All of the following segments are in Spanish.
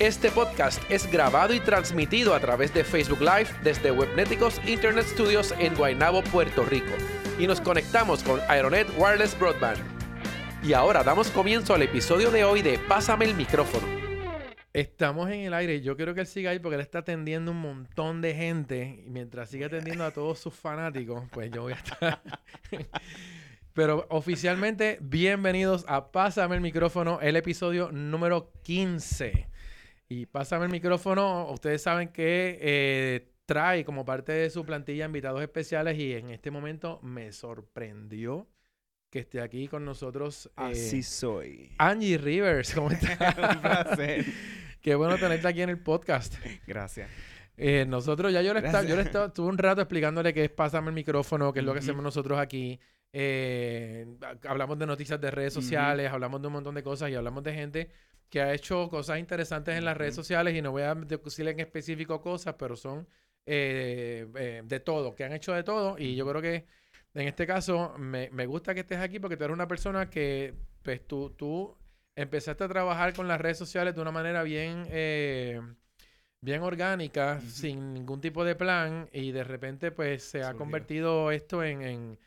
Este podcast es grabado y transmitido a través de Facebook Live desde Webneticos Internet Studios en Guaynabo, Puerto Rico. Y nos conectamos con Aeronet Wireless Broadband. Y ahora damos comienzo al episodio de hoy de Pásame el micrófono. Estamos en el aire. Yo quiero que él siga ahí porque él está atendiendo un montón de gente. Y mientras siga atendiendo a todos sus fanáticos, pues yo voy a estar. Pero oficialmente, bienvenidos a Pásame el micrófono, el episodio número 15. Y pásame el micrófono. Ustedes saben que eh, trae como parte de su plantilla invitados especiales y en este momento me sorprendió que esté aquí con nosotros. Eh, Así soy. Angie Rivers, ¿cómo estás? Un placer. Qué bueno tenerte aquí en el podcast. Gracias. Eh, nosotros, ya yo le, estaba, yo le estaba, tuve un rato explicándole qué es Pásame el micrófono, qué es lo que hacemos nosotros aquí. hablamos de noticias de redes sociales, hablamos de un montón de cosas y hablamos de gente que ha hecho cosas interesantes en las redes sociales y no voy a decirle en específico cosas, pero son eh, eh, de todo, que han hecho de todo y yo creo que en este caso me, gusta que estés aquí porque tú eres una persona que pues tú, tú empezaste a trabajar con las redes sociales de una manera bien, eh, bien orgánica, sin ningún tipo de plan y de repente pues se ha convertido esto en,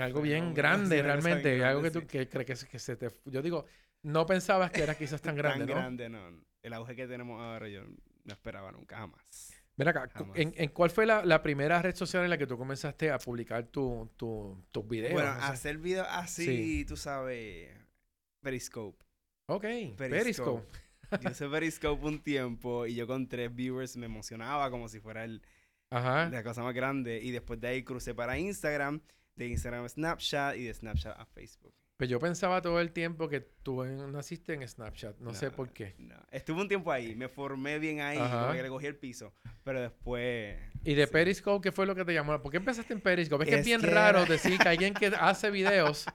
algo bien grande realmente, algo que tú que, que, que, se te... Yo digo, no pensabas que era quizás tan grande, tan grande, no. El auge que tenemos ahora yo no esperaba nunca, jamás. Ven acá, ¿en, cuál fue la, primera red social en la que tú comenzaste a publicar tus tu, videos? Bueno, hacer videos así, tú sabes, Periscope. Ok, Periscope. yo usé Periscope un tiempo y yo con tres viewers me emocionaba como si fuera el, la cosa más grande. Y después de ahí crucé para Instagram, de Instagram a Snapchat y de Snapchat a Facebook. Pues yo pensaba todo el tiempo que tú naciste en Snapchat. No, sé por qué. No. Estuve un tiempo ahí. Me formé bien ahí. Le cogí el piso. Pero después... ¿Y de Periscope qué fue lo que te llamó? ¿Por qué empezaste en Periscope? Es, que es bien raro decir que alguien que hace videos...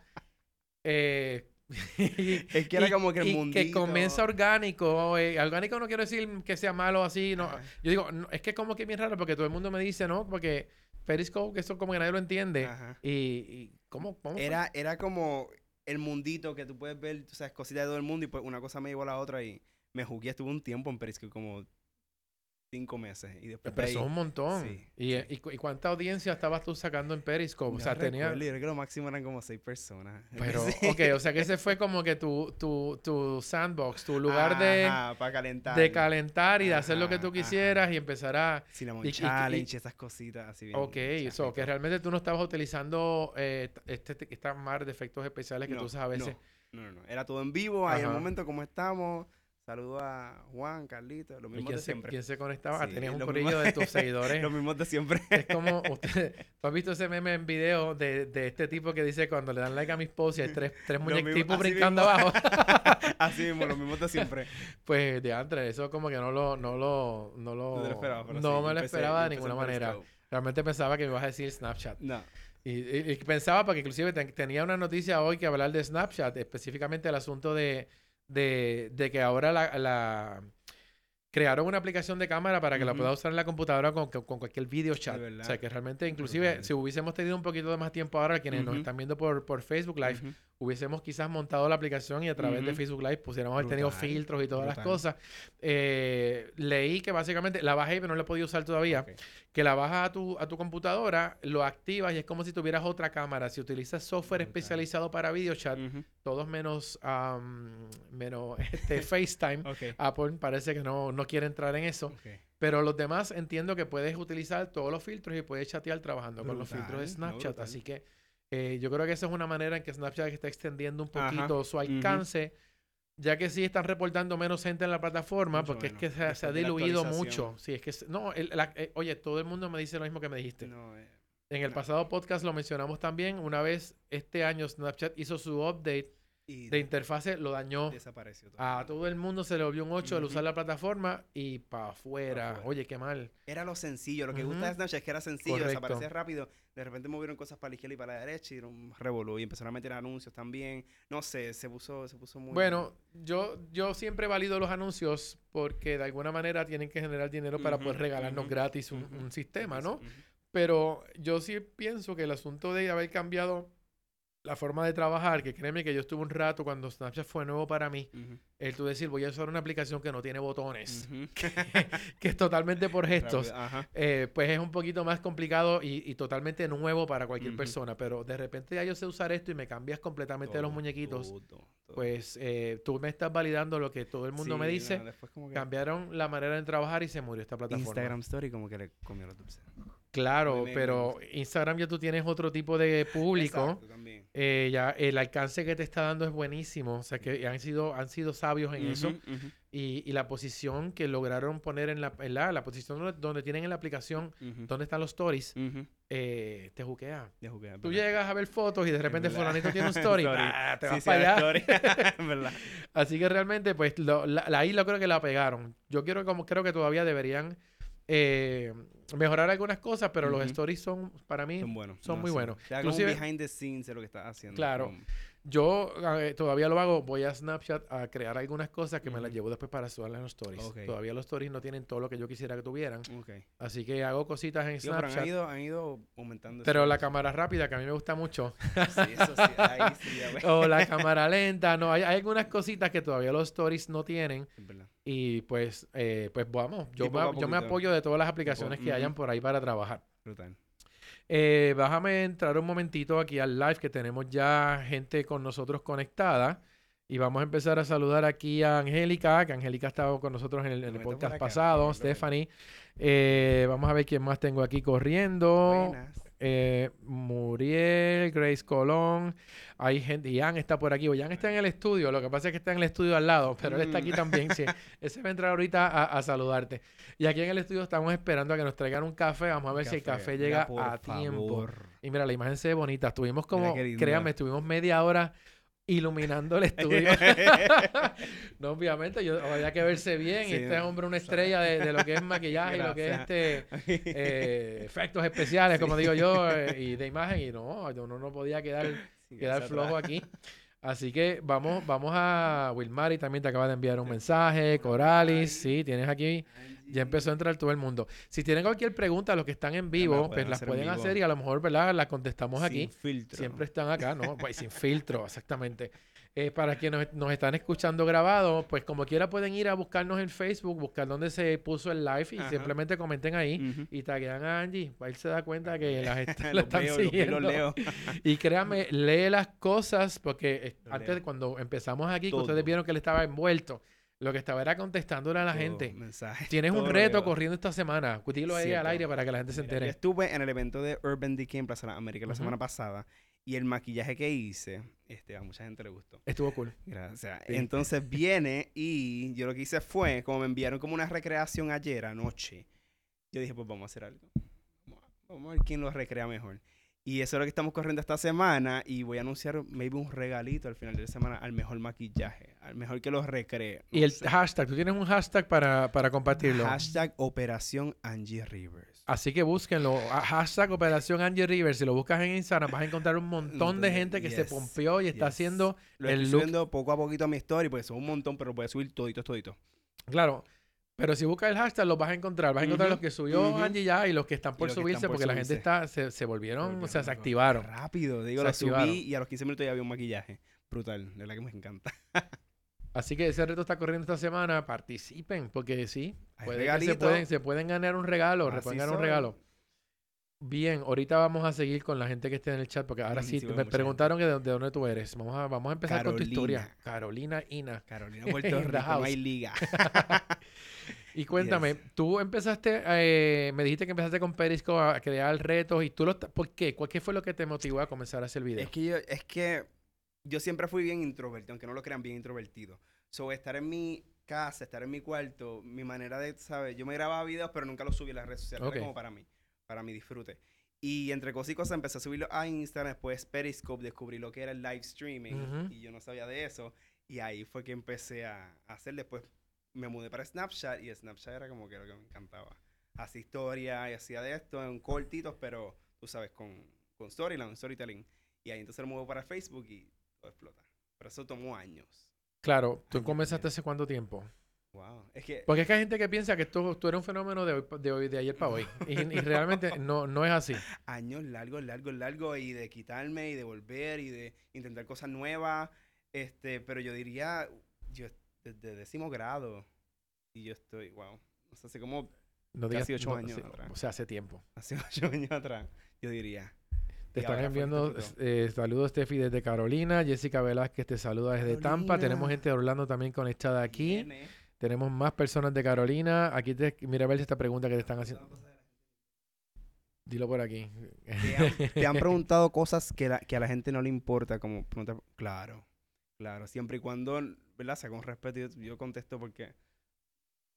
Eh, es que era como que el mundo que comienza orgánico. Eh, orgánico no quiero decir que sea malo así. no Yo digo, es que como que es bien raro porque todo el mundo me dice, ¿no? Porque Periscope, que eso como que nadie lo entiende. Y, ¿cómo, cómo era, era como el mundito que tú puedes ver, tú sabes, cositas de todo el mundo y pues una cosa me llevó a la otra y me jugué, estuve un tiempo en Periscope como cinco meses. Y después Empezó un montón. ¿Y, Y, cuánta audiencia estabas tú sacando en Periscope? o sea, tenía... Yo creo que lo máximo eran como seis personas. Pero, ok, o sea que ese fue como que tu, tu, tu sandbox, tu lugar de... para calentar. De calentar y de hacer lo que tú quisieras y empezar a... Cinnamon Challenge, esas cositas así bien. Ok, eso, que realmente tú no estabas utilizando eh, este, esta mar de efectos especiales que tú usas a veces. No, no, no. Era todo en vivo, ahí en el momento como estamos Saludo a Juan, Carlito, los mismos de siempre. ¿Quién se conectaba? Tenías un corillo de tus seguidores. los mismos de siempre. es como, usted, ¿tú has visto ese meme en video de, de, este tipo que dice cuando le dan like a mis posts y hay tres, tres muñequitos brincando abajo? así mismo, los mismos de siempre. pues, de antes, eso como que no lo, no lo, no lo, no, esperaba, no me lo esperaba de ninguna manera. Realmente pensaba que me ibas a decir Snapchat. No. Y, pensaba, porque inclusive tenía una noticia hoy que hablar de Snapchat, específicamente el asunto de de, de que ahora la, la, crearon una aplicación de cámara para que la pueda usar en la computadora con, con cualquier video chat. O sea, que realmente, inclusive, si hubiésemos tenido un poquito de más tiempo ahora, quienes nos están viendo por, por Facebook Live, hubiésemos quizás montado la aplicación y a través de Facebook Live pusiéramos haber tenido filtros y todas las cosas. Eh, leí que básicamente la bajé, pero no la he podido usar todavía. Que la bajas a tu, a tu computadora, lo activas y es como si tuvieras otra cámara. Si utilizas software especializado para video chat, todos menos, menos este, FaceTime, Apple parece que no, no quiere entrar en eso. Pero los demás entiendo que puedes utilizar todos los filtros y puedes chatear trabajando con los filtros de Snapchat. Así que eh, yo creo que esa es una manera en que Snapchat está extendiendo un poquito su alcance, ya que sí están reportando menos gente en la plataforma, porque es que se, ha diluido mucho. Sí, es que, no, eh, oye, todo el mundo me dice lo mismo que me dijiste. Eh, en el pasado podcast lo mencionamos también. Una vez este año Snapchat hizo su update de interfase lo dañó. Desapareció. A todo el mundo se le volvió un 8 al usar la plataforma y para afuera. Oye, qué mal. Era lo sencillo. Lo que gusta de Snapchat es que era sencillo, desaparecía rápido. De repente movieron cosas para la izquierda y para la derecha y un revolú. Y empezaron a meter anuncios también. No sé, se puso, se puso muy... Bueno, yo, yo siempre valido los anuncios porque de alguna manera tienen que generar dinero para poder regalarnos gratis un, un sistema, ¿no? Pero yo sí pienso que el asunto de haber cambiado la forma de trabajar, que créeme que yo estuve un rato cuando Snapchat fue nuevo para mí, el tú decir, voy a usar una aplicación que no tiene botones, que, es totalmente por gestos, eh, pues es un poquito más complicado y, totalmente nuevo para cualquier persona, pero de repente ya yo sé usar esto y me cambias completamente los muñequitos, pues eh, tú me estás validando lo que todo el mundo me dice, cambiaron la manera de trabajar y se murió esta plataforma. Instagram Story como que le comió la. Claro, pero Instagram ya tú tienes otro tipo de público. Eh, ya el alcance que te está dando es buenísimo. O sea que han sido, han sido sabios en eso. Y, la posición que lograron poner en la, la, posición donde, tienen en la aplicación, donde están los stories, eh, te juquea. Tú llegas a ver fotos y de repente fulanito tiene un story, ah, te vas para allá. Así que realmente, pues, la, isla creo que la pegaron. Yo quiero, como creo que todavía deberían eh, mejorar algunas cosas, pero los stories son, para mí, son, buenos. son muy buenos. Inclusive, behind the scenes de lo que estás haciendo. Claro. Yo eh, todavía lo hago, voy a Snapchat a crear algunas cosas que me las llevo después para subirlas en los stories. Todavía los stories no tienen todo lo que yo quisiera que tuvieran. Así que hago cositas en Snapchat. Pero han ido, han ido aumentando. Pero la cámara rápida, que a mí me gusta mucho. sí, eso sí. Ahí sí o la cámara lenta. No, hay, hay, algunas cositas que todavía los stories no tienen. Es verdad. Y pues, eh, pues vamos, yo, me, yo me apoyo de todas las aplicaciones que hayan por ahí para trabajar. Brutal. Eh, déjame entrar un momentito aquí al live que tenemos ya gente con nosotros conectada. Y vamos a empezar a saludar aquí a Angélica, que Angélica ha estado con nosotros en el, podcast pasado, Stephanie. Eh, vamos a ver quién más tengo aquí corriendo. Buenas. Eh, Muriel, Grace Colón, hay gente, Ian está por aquí, Ian está en el estudio, lo que pasa es que está en el estudio al lado, pero él está aquí mm. también, sí. Ese va a entrar ahorita a, saludarte. Y aquí en el estudio estamos esperando a que nos traigan un café, vamos a ver si el café llega a tiempo. Y mira, la imagen se ve bonita, estuvimos como, créanme, estuvimos media hora iluminando el estudio. no, obviamente, yo, había que verse bien. este es hombre una estrella de, lo que es maquillaje y lo que es este eh, efectos especiales, como digo yo, eh, y de imagen. Y no, uno no podía quedar, quedar flojo aquí. Así que vamos, vamos a Wilmar y también te acaba de enviar un mensaje. Coralis, sí, tienes aquí. Ya empezó a entrar todo el mundo. Si tienen cualquier pregunta, los que están en vivo, pues las pueden hacer y a lo mejor, ¿verdad? Las contestamos aquí. Sin filtro. Siempre están acá, ¿no? Pues sin filtro, exactamente. Eh, para quienes nos, están escuchando grabado, pues como quiera pueden ir a buscarnos en Facebook, buscar dónde se puso el live y simplemente comenten ahí y taguean a Angie. Ahí se da cuenta que la gente lo están siguiendo. leo. y créanme, lee las cosas porque eh, antes cuando empezamos aquí, ustedes vieron que él estaba envuelto. Lo que estaba era contestándole a la gente. Tienes un reto corriendo esta semana. Dilo ahí al aire para que la gente se entere. estuve en el evento de Urban Decay en Plaza América la semana pasada y el maquillaje que hice, este, a mucha gente le gustó. Estuvo cool. Gracias. Entonces viene y yo lo que hice fue, como me enviaron como una recreación ayer anoche, yo dije, pues vamos a hacer algo. Vamos a ver quién lo recrea mejor. Y eso es lo que estamos corriendo esta semana. Y voy a anunciar, maybe, un regalito al final de la semana al mejor maquillaje, al mejor que lo recree. y el hashtag, ¿tú tienes un hashtag para, para compartirlo? Hashtag Operación Angie Rivers. Así que búsquenlo. Hashtag Operación Angie Rivers. Si lo buscas en Instagram, vas a encontrar un montón de gente que se pompeó y está haciendo lo el estoy subiendo poco a poquito a mi story, porque son un montón, pero puedes subir todito, todito. Claro. Pero si buscas el hashtag, los vas a encontrar. Vas a encontrar los que subió Angie ya y los que están por subirse, porque la gente está, se, se volvieron, o sea, se activaron. Rápido, digo, lo subí y a los 15 minutos ya había un maquillaje. Brutal, de verdad que me encanta. Así que ese reto está corriendo esta semana. Participen, porque sí, puede se, pueden, se pueden ganar un regalo, pueden ganar un regalo. Bien, ahorita vamos a seguir con la gente que esté en el chat, porque ahora sí, me preguntaron de, dónde tú eres. Vamos a, vamos a empezar con tu historia. Carolina Ina. Carolina Puerto Rico, no hay liga. Y cuéntame, tú empezaste, eh, me dijiste que empezaste con Periscope a crear retos y tú lo... ¿Por qué? ¿Qué fue lo que te motivó a comenzar a hacer videos? Es que yo, es que yo siempre fui bien introvertido, aunque no lo crean, bien introvertido. So, estar en mi casa, estar en mi cuarto, mi manera de, ¿sabes? Yo me grababa videos, pero nunca los subí a las redes sociales. Era como para mí, para mi disfrute. Y entre cosas y cosas empecé a subirlo a Instagram, después Periscope, descubrí lo que era el live streaming y yo no sabía de eso. Y ahí fue que empecé a, hacer. Después me mudé para Snapchat y Snapchat era como que lo que me encantaba. Hacía historia y hacía de esto en cortitos, pero tú sabes, con, con storyline, storytelling. Y ahí entonces lo muevo para Facebook y todo explota. Pero eso tomó años. Claro, ¿tú comenzaste hace cuánto tiempo? Wow. Es que, Porque es que hay gente que piensa que esto, tú eres un fenómeno de, de, hoy, de ayer para hoy. Y, realmente no, no es así. Años largos, largos, largos. Y de quitarme y de volver y de intentar cosas nuevas. Este, pero yo diría, yo desde décimo grado. Y yo estoy, wow. O sea, hace como no casi ocho años atrás. O sea, hace tiempo. Hace ocho años atrás, yo diría. Te están enviando eh, saludos, Steffi, desde Carolina. Jessica Velázquez te saluda desde Tampa. Tenemos gente de Orlando también conectada aquí. Tenemos más personas de Carolina. Aquí te, mira a ver esta pregunta que te están haciendo. Dilo por aquí. Te han, preguntado cosas que, que, a la gente no le importa, como pregunta, claro, claro, siempre y cuando, ¿verdad? Sea con respeto, yo, contesto porque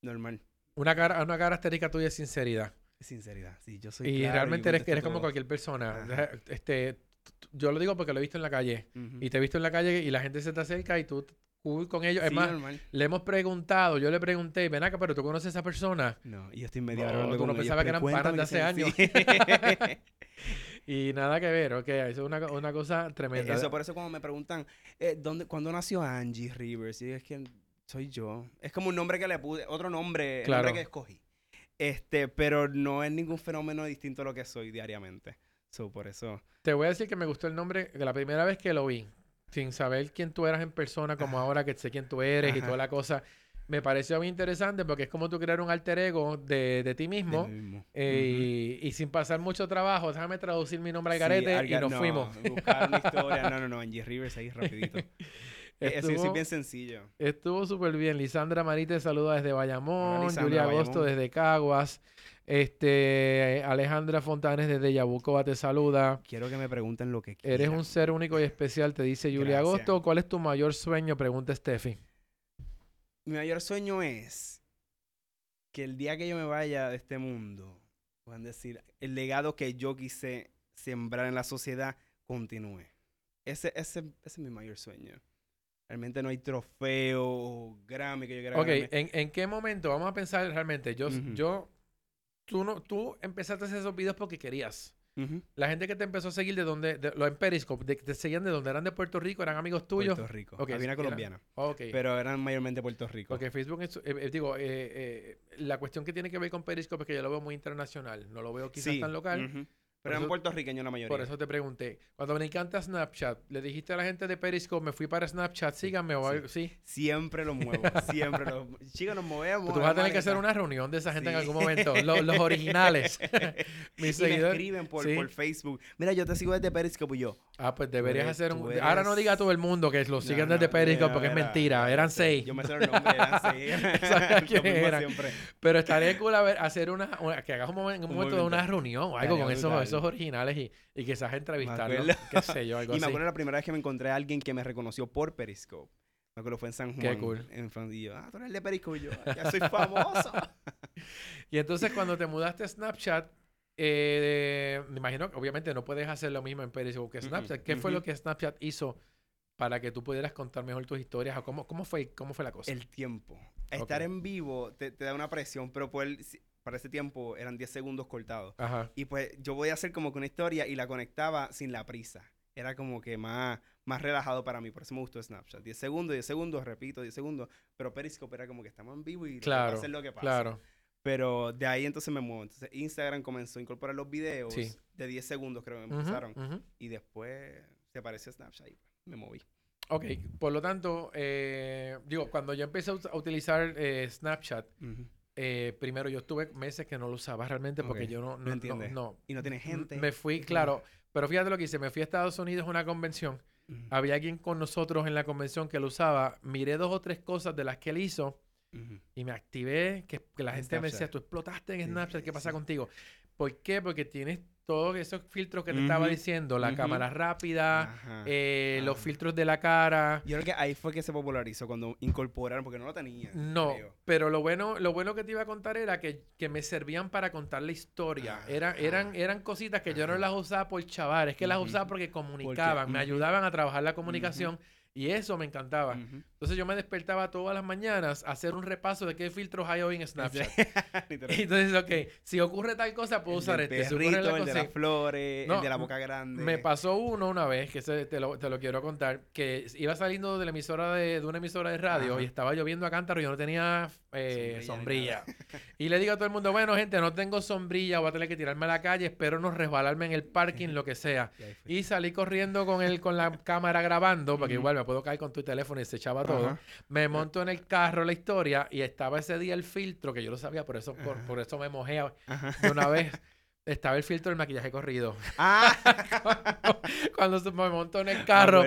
normal. Una cara, una característica tuya es sinceridad. Sinceridad, sí, yo soy. Y realmente eres, eres como cualquier persona. Este, yo lo digo porque lo he visto en la calle. Y te he visto en la calle y la gente se te acerca y tú con ellos. es más, le hemos preguntado, yo le pregunté, ven acá, pero tú conoces a esa persona. No, y yo estoy medio no, Tú no pensabas que eran panas de hace años. y nada que ver, ok, eso es una, una cosa tremenda. Eso, por eso cuando me preguntan, eh, ¿dónde, ¿cuándo nació Angie Rivers? Y es que soy yo. Es como un nombre que le puse, otro nombre, claro. nombre que escogí. Este, pero no es ningún fenómeno distinto a lo que soy diariamente. So, por eso. Te voy a decir que me gustó el nombre la primera vez que lo vi sin saber quién tú eras en persona, como ahora que sé quién tú eres y toda la cosa, me pareció muy interesante porque es como tú crear un alter ego de, de ti mismo, eh, y, sin pasar mucho trabajo, déjame traducir mi nombre al garete y nos fuimos. Buscar una historia, no, no, no, Angie Rivers ahí rapidito. Eh, estuvo, es bien sencillo. Estuvo súper bien. Lisandra Marite saluda desde Bayamón. Julia Agosto desde Caguas. Este, Alejandra Fontanes desde Yabucoa te saluda. Quiero que me pregunten lo que quieran. Eres un ser único y especial, te dice Julia Agosto. ¿Cuál es tu mayor sueño? Pregunta Steffi. Mi mayor sueño es que el día que yo me vaya de este mundo, puedan decir, el legado que yo quise sembrar en la sociedad continúe. Ese, ese, es mi mayor sueño. Realmente no hay trofeo Grammy que yo quiera Ok, ¿En, ¿en, qué momento? Vamos a pensar realmente. Yo, yo tú, no, tú empezaste a hacer esos videos porque querías. La gente que te empezó a seguir de donde, de, lo en Periscope, te seguían de donde eran de Puerto Rico, eran amigos tuyos. Puerto Rico. Okay, Había una colombiana. Pero eran mayormente Puerto Rico. Ok, Facebook es, eh, eh, digo, eh, la cuestión que tiene que ver con Periscope es que yo lo veo muy internacional. No lo veo quizás tan local. Pero eran puertorriqueños la mayoría. Por eso te pregunté. Cuando me encanta Snapchat, ¿le dijiste a la gente de Periscope, me fui para Snapchat, síganme o algo? Sí. Siempre lo muevo, siempre lo Chicos, nos movemos. Tú vas a tener que hacer una reunión de esa gente en algún momento. los, originales. Mis y seguidores. me escriben por, por, Facebook. Mira, yo te sigo desde Periscope y yo. Ah, pues deberías hacer un... Ahora no diga a todo el mundo que lo siguen desde Periscope porque es mentira. Eran seis. Yo me sé el nombre, eran seis. eran. Pero estaría cool hacer una, Que hagas un, momento, un momento de una reunión o algo con esos, esos originales y, y quizás entrevistarlos. Qué sé yo, algo y me acuerdo la primera vez que me encontré a alguien que me reconoció por Periscope. Me acuerdo fue en San Juan. Qué cool. En y yo, ah, tú eres el de Periscope. Y yo, ah, ya soy famoso. y entonces cuando te mudaste a Snapchat, eh, me imagino que obviamente no puedes hacer lo mismo en Periscope que Snapchat. ¿Qué fue lo que Snapchat hizo para que tú pudieras contar mejor tus historias? ¿O cómo, cómo, fue, ¿Cómo fue la cosa? El tiempo. Estar en vivo te, da una presión, pero para ese tiempo eran 10 segundos cortados. Y pues yo voy a hacer como que una historia y la conectaba sin la prisa. Era como que más, más relajado para mí, por eso me gustó Snapchat. 10 segundos, 10 segundos, repito, 10 segundos. Pero Periscope era como que estamos en vivo y claro, hacer lo que pasa. Claro. Pero de ahí entonces me muevo. Entonces Instagram comenzó a incorporar los videos de 10 segundos, creo que empezaron. Y después se apareció Snapchat y me moví. Ok, por lo tanto, eh, digo, cuando yo empecé a, utilizar eh, Snapchat, eh, primero yo estuve meses que no lo usaba realmente porque yo no, no, no, Y no tiene gente. Me fui, claro, pero fíjate lo que hice, me fui a Estados Unidos a una convención, había alguien con nosotros en la convención que lo usaba, miré dos o tres cosas de las que él hizo y me activé, que, la gente me decía, tú explotaste en Snapchat, ¿qué pasa contigo? ¿Por qué? Porque tienes todos esos filtros que te estaba diciendo, la cámara rápida, eh, los filtros de la cara. Yo creo que ahí fue que se popularizó cuando incorporaron, porque no lo tenía. No, pero lo bueno, lo bueno que te iba a contar era que, me servían para contar la historia. eran, eran, eran cositas que yo no las usaba por chaval, es que las usaba porque comunicaban, me ayudaban a trabar la comunicación. Y eso me encantaba. Entonces yo me despertaba todas las mañanas a hacer un repaso de qué filtros hay hoy en Snapchat. y entonces, ok, si ocurre tal cosa, puedo usar este. Perrito, el de las flores, el de la boca grande. Me pasó uno una vez, que te, lo, te, lo, quiero contar, que iba saliendo de la emisora de, de una emisora de radio y estaba lloviendo a cántaro y yo no tenía eh, sombrilla. y le digo a todo el mundo, bueno, gente, no tengo sombrilla, voy a tener que tirarme a la calle, espero no resbalarme en el parking, lo que sea. Y, salí corriendo con, el, con la cámara grabando, porque igual me puedo caer con tu teléfono y se echaba todo me monto en el carro la historia y estaba ese día el filtro, que yo lo sabía, por eso, por, eso me mojé de una vez. Estaba el filtro del maquillaje corrido. Ah. cuando, me monto en el carro.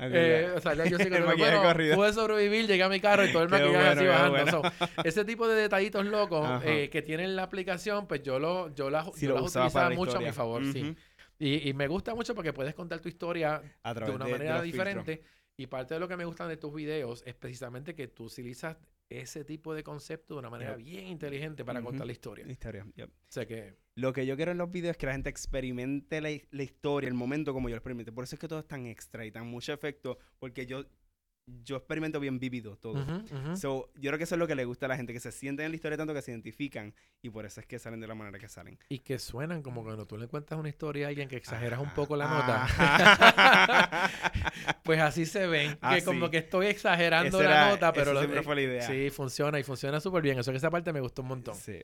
Eh, o sea, yo sí el maquillaje corrido. Pude sobrevivir, llegué a mi carro y todo el maquillaje así bajando. ese tipo de detallitos locos eh, que tienen la aplicación, pues yo lo, yo la, yo las utilizaba mucho a mi favor, sí. Y, y, me gusta mucho porque puedes contar tu historia de una manera diferente. Y parte de lo que me gustan de tus videos es precisamente que tú utilizas ese tipo de concepto de una manera bien inteligente para contar la historia. La historia, O sea que... Lo que yo quiero en los videos es que la gente experimente la, la historia, el momento como yo lo experimente. Por eso es que todo es tan extra y tan mucho efecto, porque yo yo experimento bien vivido todo. So, yo creo que eso es lo que le gusta a la gente, que se sienten en la historia tanto que se identifican y por eso es que salen de la manera que salen. Y que suenan como cuando tú le cuentas una historia a alguien que exageras un poco la nota. pues así se ven, que como que estoy exagerando la nota, pero siempre fue la idea. Sí, funciona y funciona súper bien. Eso que esa parte me gustó un montón. Sí.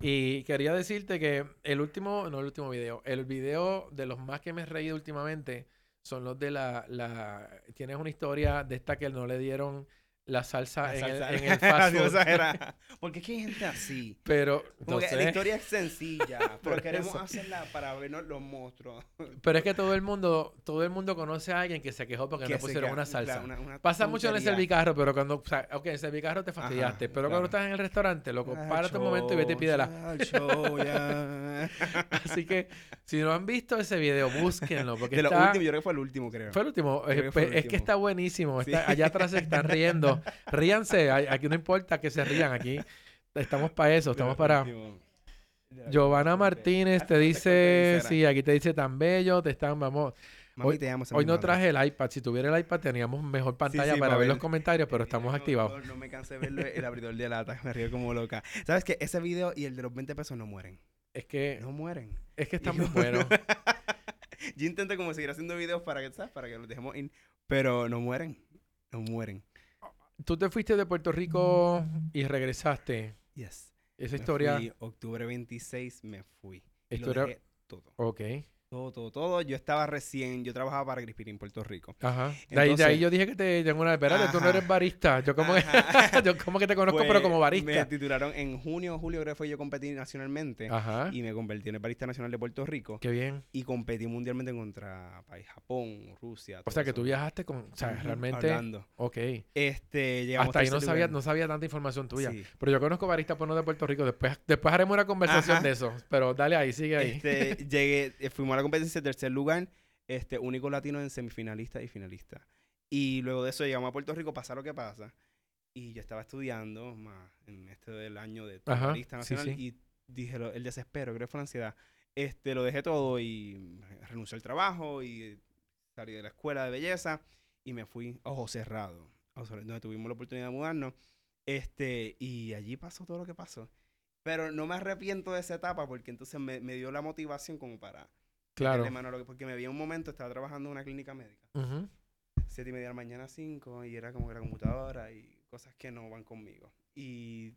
Y quería decirte que el último, no el último video, el video de los más que me he reído últimamente son los de la, la... Tienes una historia de esta que no le dieron la salsa, en, El, en, el, fast food. Porque es que hay gente así. Pero, que la historia es sencilla, pero queremos hacerla para ver los monstruos. Pero es que todo el mundo, todo el mundo conoce a alguien que se quejó porque no pusieron una salsa. Pasa mucho en el servicarro, pero cuando, o sea, ok, en el servicarro te fastidiaste, pero cuando estás en el restaurante, loco, ah, párate un momento y vete y pídela. Así que, si no han visto ese video, búsquenlo. Porque de está... yo creo que fue el último, creo. Fue el último. Eh, es que está buenísimo. allá atrás se están riendo. ríanse, aquí no importa que se rían, aquí estamos para eso, estamos para... Giovanna Martínez te dice, sí, aquí te dice tan bello, te están, vamos... hoy, hoy no traje el iPad. Si tuviera el iPad teníamos mejor pantalla para, ver, los comentarios, pero estamos activados. No, me cansé de ver el abridor de lata, me río como loca. ¿Sabes que Ese video y el de los 20 pesos no mueren. Es que... No mueren. Es que está muy bueno. Yo intento como seguir haciendo videos para que, ¿sabes? Para que los dejemos in... Pero no mueren. No mueren. Tú te fuiste de Puerto Rico y regresaste. Yes. Esa historia. octubre 26 me fui. Historia. todo. Ok. Todo, todo, todo. Yo estaba recién, yo trabajaba para Crispin en Puerto Rico. Ajá. de, ahí, yo dije que te tengo una. Espérate, tú no eres barista. Yo como, que, yo como que te conozco, pero como pues, barista. Me titularon en junio o julio, creo que fue yo competí nacionalmente. Ajá. Y me convertí en el barista nacional de Puerto Rico. Qué bien. Y competí mundialmente contra país Japón, Rusia. O sea, que tú viajaste con. O sea, realmente. Hablando. Ok. Este, llegamos Hasta ahí no sabía, no sabía tanta información tuya. Pero yo conozco baristas por no de Puerto Rico. Después, después haremos una conversación de eso. Pero dale ahí, sigue ahí. Este, llegué, eh, fuimos a la competencia tercer lugar este, único latino en semifinalista y finalista. Y luego de eso llegamos a Puerto Rico, pasa lo que pasa. Y yo estaba estudiando más en este del año de finalista nacional y dije el desespero, creo que fue la ansiedad. Este, lo dejé todo y renuncié al trabajo y salí de la escuela de belleza y me fui a Ojo Cerrado, donde tuvimos la oportunidad de mudarnos. Este, y allí pasó todo lo que pasó. Pero no me arrepiento de esa etapa porque entonces me, me dio la motivación como para Claro. porque me vi un momento, estaba trabajando en una clínica médica. Siete y media de la mañana, cinco, y era como que la computadora y cosas que no van conmigo. Y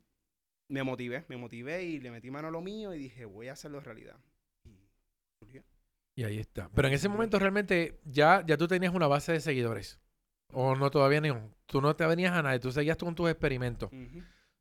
me motivé, me motivé y le metí mano a lo mío y dije, voy a hacerlo realidad. Y Y ahí está. Pero en ese momento realmente ya, ya tú tenías una base de seguidores. O no todavía no. Tú no te venías a nadie, tú seguías con tus experimentos.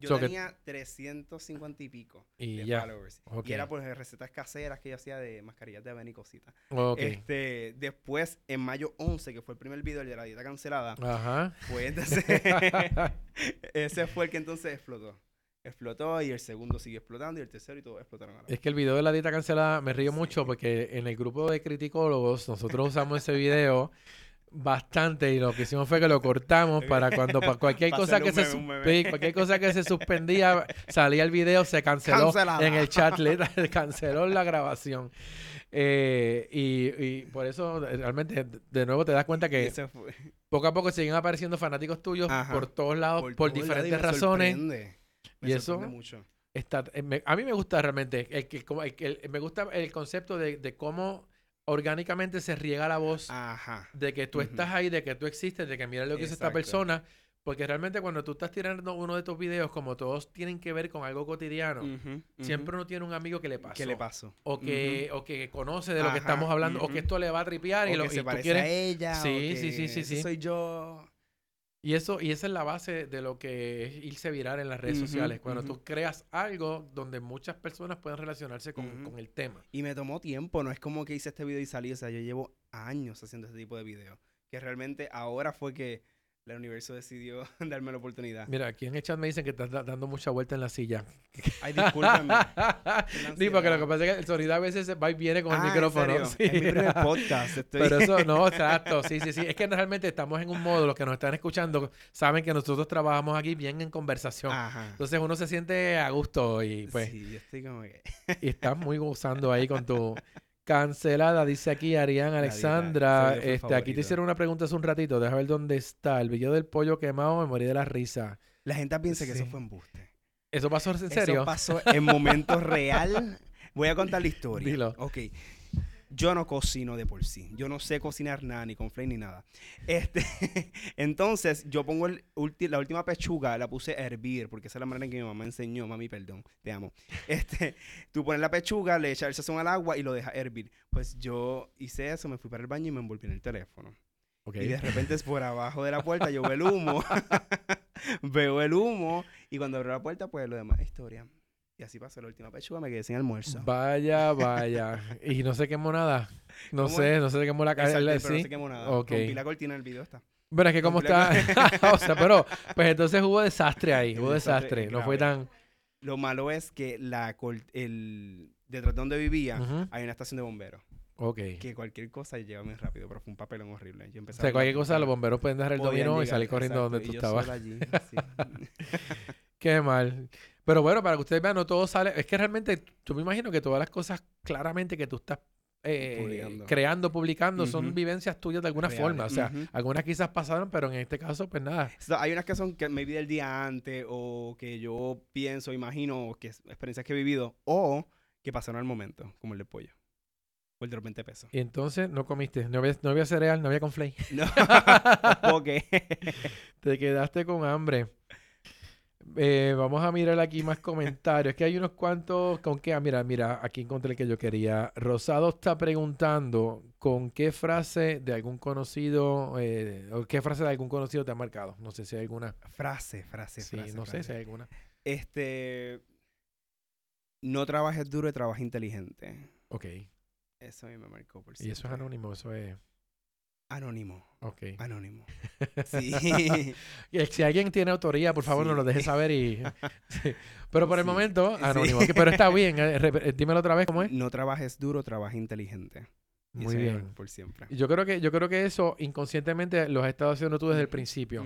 Yo tenía 350 y pico de followers. Y era por recetas caseras que yo hacía de mascarillas de avena y cositas. Este, después, en mayo 11, que fue el primer video de la dieta cancelada, Ajá. pues entonces, ese fue el que entonces explotó. explotó y el segundo siguió explotando y el tercero y todo explotaron. Es que el video de la dieta cancelada me río mucho porque en el grupo de criticólogos nosotros usamos ese video bastante y lo que hicimos fue que lo cortamos para cuando para cualquier cosa que se cualquier cosa que se suspendía salía el video se canceló en el chat canceló la grabación. Eh, y, por eso realmente de nuevo te das cuenta que poco a poco siguen apareciendo fanáticos tuyos por todos lados por, diferentes razones. y eso Está, eh, a mí me gusta realmente el que, me gusta el concepto de cómo orgánicamente se riega la voz de que tú estás ahí, de que tú existes, de que mira lo que hizo esta persona. Porque realmente cuando tú estás tirando uno de tus videos, como todos tienen que ver con algo cotidiano, siempre uno tiene un amigo que le pasó. Que le pasó. O que, o que conoce de lo que estamos hablando, o que esto le va a tripear y lo que se parece a ella. Sí, sí, sí, sí, sí. Soy yo. Y eso, y esa es la base de lo que es irse viral en las redes sociales. Cuando tú creas algo donde muchas personas pueden relacionarse con, con, el tema. Y me tomó tiempo, no es como que hice este video y salí. O sea, yo llevo años haciendo este tipo de videos. Que realmente ahora fue que el universo decidió darme la oportunidad. Mira, aquí en el chat me dicen que estás dando mucha vuelta en la silla. Ay, discúlpame. sí, porque lo que pasa es que el sonido a veces va y viene con el ah, micrófono. Sí. Es mi primer podcast. Pero eso, no, exacto. Sí, sí, sí. Es que realmente estamos en un modo, los que nos están escuchando saben que nosotros trabajamos aquí bien en conversación. Ajá. Entonces uno se siente a gusto y pues... Sí, yo estoy como que... y estás muy gozando ahí con tu... Cancelada, dice aquí Arián Alexandra. Este, aquí te hicieron una pregunta hace un ratito. Deja ver dónde está. El video del pollo quemado, me morí de la risa. La gente piensa que eso fue embuste. ¿Eso pasó en serio? Eso pasó en momento real. Voy a contar la historia. Dilo. Ok. Yo no cocino de por sí. Yo no sé cocinar nada, ni con flame ni nada. Este, entonces, yo pongo el la última pechuga, la puse a hervir, porque esa es la manera en que mi mamá enseñó. Mami, perdón, te amo. Este, tú pones la pechuga, le echas el sazón al agua y lo dejas hervir. Pues yo hice eso, me fui para el baño y me envolví en el teléfono. Y de repente es por abajo de la puerta, yo veo el humo. veo el humo. Y cuando abro la puerta, pues lo demás es historia. Y así pasó la última pechuga, me quedé sin almuerzo. Vaya, vaya. ¿Y no se quemó nada? No sé, no se quemó la cara. pero no se quemó nada. Rompí la cortina del video está. Bueno, es que como está... o sea, pero... Pues entonces hubo desastre ahí. Hubo desastre. No fue tan... Lo malo es que la el detrás de donde vivía hay una estación de bomberos. Ok. Que cualquier cosa llega muy rápido, pero fue un papelón horrible. Yo empecé o sea, cualquier cosa, los bomberos pueden dejar el dominó y salir corriendo donde tú estabas. Qué mal. Pero bueno, para que ustedes vean, no todo sale. Es que realmente, yo me imagino que todas las cosas claramente que tú estás eh, creando, publicando, son vivencias tuyas de alguna forma. O sea, algunas quizás pasaron, pero en este caso, pues nada. hay unas que son que me vi el día antes, o que yo pienso, imagino, que experiencias que he vivido, o que pasaron al momento, como el de pollo. O el de 20 pesos. Y entonces no comiste, no había, no había cereal, no había con flay. No. ok. Te quedaste con hambre. Eh, vamos a mirar aquí más comentarios. Es que hay unos cuantos. ¿Con qué? Ah, mira, mira, aquí encontré el que yo quería. Rosado está preguntando con qué frase de algún conocido, eh, o qué frase de algún conocido te ha marcado. No sé si hay alguna. Frase, frase, sí, frase. no sé si hay alguna. Este. No trabajes duro y trabaja inteligente. Ok. Eso a mí me marcó por Y eso es anónimo, eso es. Anónimo. Ok. Anónimo. Sí. si alguien tiene autoría, por favor, nos lo deje saber y... Pero por el momento, anónimo. Pero está bien. Eh, eh, dímelo otra vez, ¿cómo es? No trabajes duro, trabaja inteligente. Muy bien. Por siempre. Yo creo que yo creo que eso inconscientemente lo has estado haciendo tú desde el principio.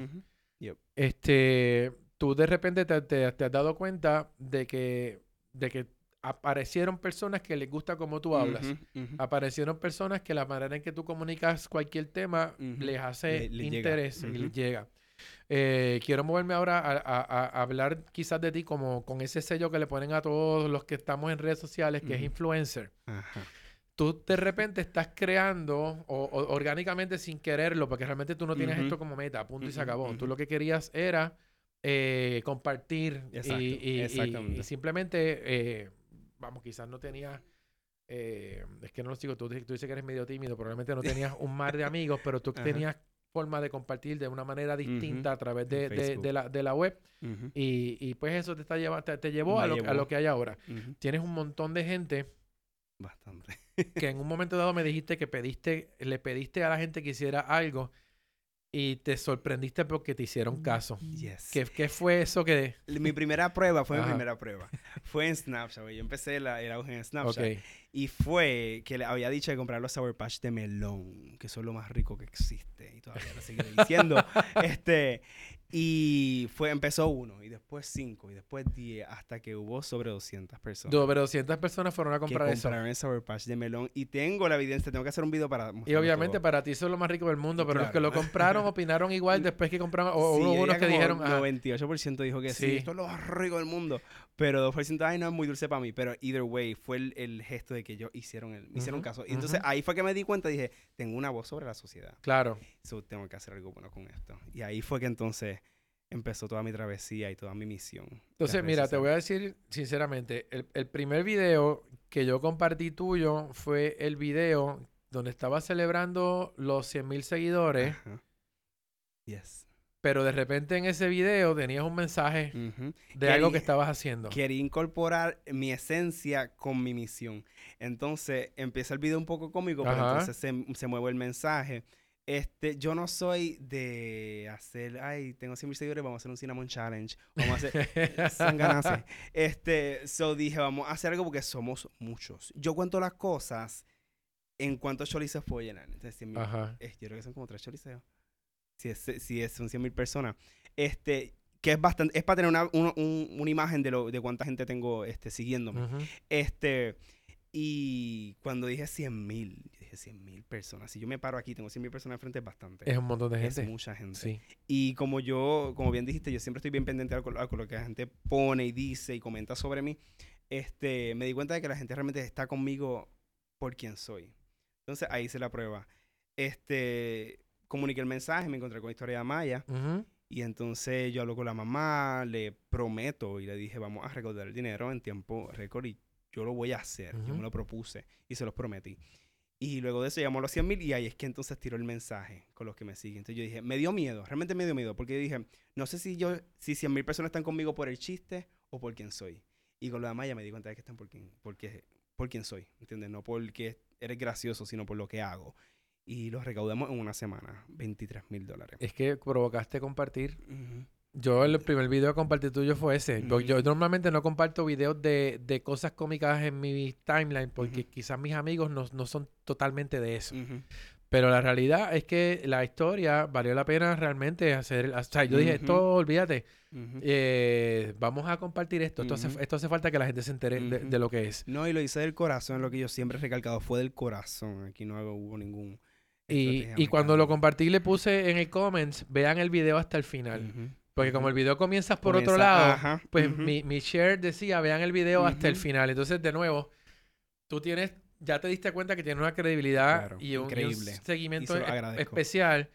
Este, tú de repente te, te, has dado cuenta de que de que aparecieron personas que les gusta cómo tú hablas. Aparecieron personas que la manera en que tú comunicas cualquier tema les hace interés y les llega. Eh, quiero moverme ahora a, hablar quizás de ti como con ese sello que le ponen a todos los que estamos en redes sociales, que es influencer. Tú de repente estás creando o, orgánicamente sin quererlo, porque realmente tú no tienes esto como meta, punto y se acabó. Tú lo que querías era eh, compartir y, y, simplemente eh, vamos, quizás no tenías, eh, es que no lo sigo, tú, tú dices que eres medio tímido, probablemente no tenías un mar de amigos, pero tú tenías forma de compartir de una manera distinta a través de, de, la, de la web y, y, pues eso te, está lleva, te, llevó, a lo, a lo, que hay ahora. Tienes un montón de gente. Bastante. que en un momento dado me dijiste que pediste, le pediste a la gente que hiciera algo y te sorprendiste porque te hicieron caso. Yes. ¿Qué, qué fue eso que...? Mi primera prueba fue mi primera prueba. Fue en Snapchat, Yo empecé la, el auge en Snapchat. Y fue que le había dicho de comprar los Sour Patch de melón, que son lo más rico que existe. Y todavía lo seguiré diciendo. este, y fue, empezó uno, y después cinco, y después diez, hasta que hubo sobre 200 personas. Sobre 200 personas fueron a comprar que eso. compraron el Sour Patch de melón. Y tengo la evidencia, tengo que hacer un video para Y obviamente para ti eso es lo más rico del mundo, pero los que lo compraron opinaron igual después que compraron, o hubo unos que dijeron... 98% dijo que sí. esto es lo más rico del mundo. Pero 2% ay no, es muy dulce para mí. Pero either way, fue el, el gesto de que ellos hicieron, el, me hicieron caso. Y entonces ahí fue que me di cuenta, dije, tengo una voz sobre la sociedad. Claro. So, tengo que hacer algo bueno con esto. Y ahí fue que entonces empezó toda mi travesía y toda mi misión. Entonces, mira, te voy a decir sinceramente, el, el, primer video que yo compartí tuyo fue el video donde estaba celebrando los 100.000 seguidores. Yes. Pero de repente en ese video tenías un mensaje de algo que estabas haciendo. Quería incorporar mi esencia con mi misión. Entonces empieza el video un poco cómico, pero entonces se, se mueve el mensaje. Este, yo no soy de hacer, ay, tengo 100 mil seguidores, vamos a hacer un Cinnamon Challenge. Vamos a hacer, Este, so dije, vamos a hacer algo porque somos muchos. Yo cuento las cosas en cuántos cholices puedo llenar. Entonces, 100 mil, eh, yo creo que son como tres choliceos. Si es, si es, son 100 mil personas. Este, que es bastante, es para tener una, una imagen de, lo, de cuánta gente tengo este, siguiéndome. Este, y cuando dije 100 mil, dije 100 mil personas. Si yo me paro aquí, tengo 100 mil personas enfrente, es bastante. Es un montón de gente. Es mucha gente. Y como yo, como bien dijiste, yo siempre estoy bien pendiente a, lo que la gente pone y dice y comenta sobre mí. Este, me di cuenta de que la gente realmente está conmigo por quien soy. Entonces ahí hice la prueba. Este, comuniqué el mensaje, me encontré con la historia de Amaya. Y entonces yo hablo con la mamá, le prometo y le dije, vamos a recaudar el dinero en tiempo récord y yo lo voy a hacer. Yo me lo propuse y se los prometí. Y luego de eso llamó a los 100 mil y ahí es que entonces tiró el mensaje con los que me siguen. Entonces yo dije, me dio miedo, realmente me dio miedo, porque yo dije, no sé si yo, si 100 mil personas están conmigo por el chiste o por quién soy. Y con lo demás ya me di cuenta de que están por quién, porque, por quién soy, ¿entiendes? No porque eres gracioso, sino por lo que hago. Y los recaudamos en una semana, 23 mil dólares. Es que provocaste compartir. Yo el primer video que compartí tuyo fue ese. Yo normalmente no comparto videos de, de, cosas cómicas en mi timeline porque quizás mis amigos no, no, son totalmente de eso. Pero la realidad es que la historia valió la pena realmente hacer. O sea, yo dije, esto olvídate. Eh, vamos a compartir esto. Esto hace, esto hace falta que la gente se entere de, lo que es. No, y lo hice del corazón, lo que yo siempre he recalcado, fue del corazón. Aquí no hubo ningún. Y, y cuando lo compartí, le puse en el comments, vean el video hasta el final. Porque como el video comienza por otro lado, pues mi, mi, share decía, vean el video hasta el final. Entonces, de nuevo, tú tienes, ya te diste cuenta que tienes una credibilidad y, un, seguimiento especial.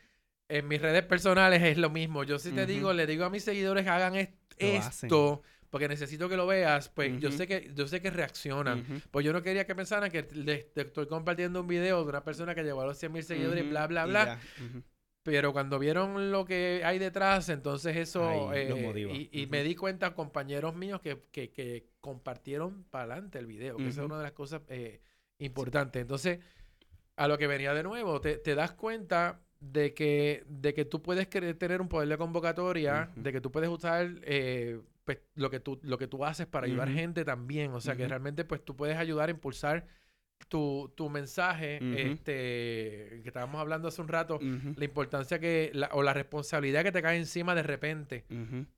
En mis redes personales es lo mismo. Yo si te digo, le digo a mis seguidores hagan esto, porque necesito que lo veas, pues yo sé que yo sé que reaccionan. Pues yo no quería que pensaran que le, estoy compartiendo un video de una persona que llegó a los 100 mil seguidores y bla, bla, bla. Pero cuando vieron lo que hay detrás, entonces eso... Eh, y, me di cuenta, compañeros míos, que, que, compartieron para adelante el video, que esa es una de las cosas eh, importantes. Entonces, a lo que venía de nuevo, te, das cuenta de que, de que tú puedes tener un poder de convocatoria, de que tú puedes usar eh, pues, lo, que tú, lo que tú haces para ayudar gente también. O sea, que realmente pues tú puedes ayudar a impulsar tu, tu mensaje, este, que estábamos hablando hace un rato, la importancia que, o la responsabilidad que te cae encima de repente,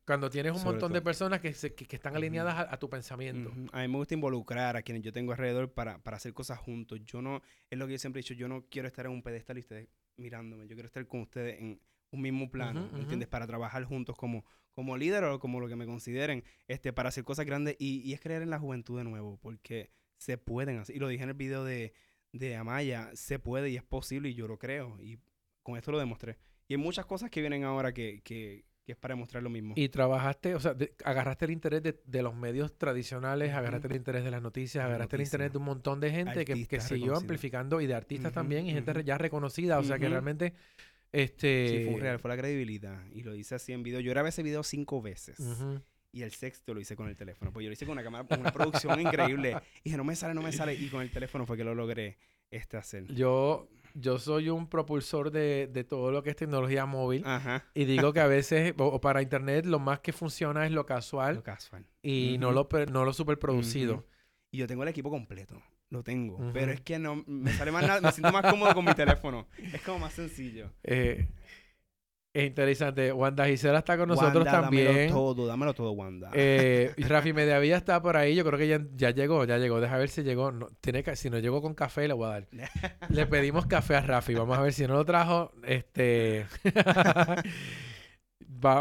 cuando tienes un montón de personas que, que, están alineadas a, tu pensamiento. A mí me gusta involucrar a quienes yo tengo alrededor para, para hacer cosas juntos. Yo no, es lo que yo siempre he dicho, yo no quiero estar en un pedestal y ustedes mirándome, yo quiero estar con ustedes en un mismo plano, ¿entiendes? Para trabajar juntos como, como líder o como lo que me consideren, este, para hacer cosas grandes y, y es creer en la juventud de nuevo, porque se pueden hacer. Y lo dije en el video de, de Amaya, se puede y es posible y yo lo creo. Y con esto lo demostré. Y hay muchas cosas que vienen ahora que, que, que es para demostrar lo mismo. Y trabajaste, o sea, agarraste el interés de, de, los medios tradicionales, agarraste el interés de las noticias, agarraste el interés de un montón de gente que, que, siguió amplificando y de artistas también y gente ya reconocida. O sea, que realmente... Este... Sí, fue real, fue la credibilidad. Y lo hice así en video. Yo grabé ese video cinco veces. Y el sexto lo hice con el teléfono. Pues yo lo hice con una cámara, con una producción increíble. Y dije, no me sale, no me sale. Y con el teléfono fue que lo logré este hacer. Yo, yo soy un propulsor de, de, todo lo que es tecnología móvil. Ajá. Y digo que a veces, o, para internet, lo más que funciona es lo casual. Lo casual. Y no lo no lo superproducido. Y yo tengo el equipo completo. Lo tengo. Pero es que no me sale más me siento más cómodo con mi teléfono. Es como más sencillo. Eh, es interesante. Wanda Gisela está con nosotros también. Dámelo todo, dámelo todo, Wanda. Eh, Rafi Mediavilla está por ahí. Yo creo que ya, ya llegó, ya llegó. Deja ver si llegó. No, tiene que, si no llegó con café, le voy a dar. le pedimos café a Rafi. Vamos a ver si no lo trajo. Este.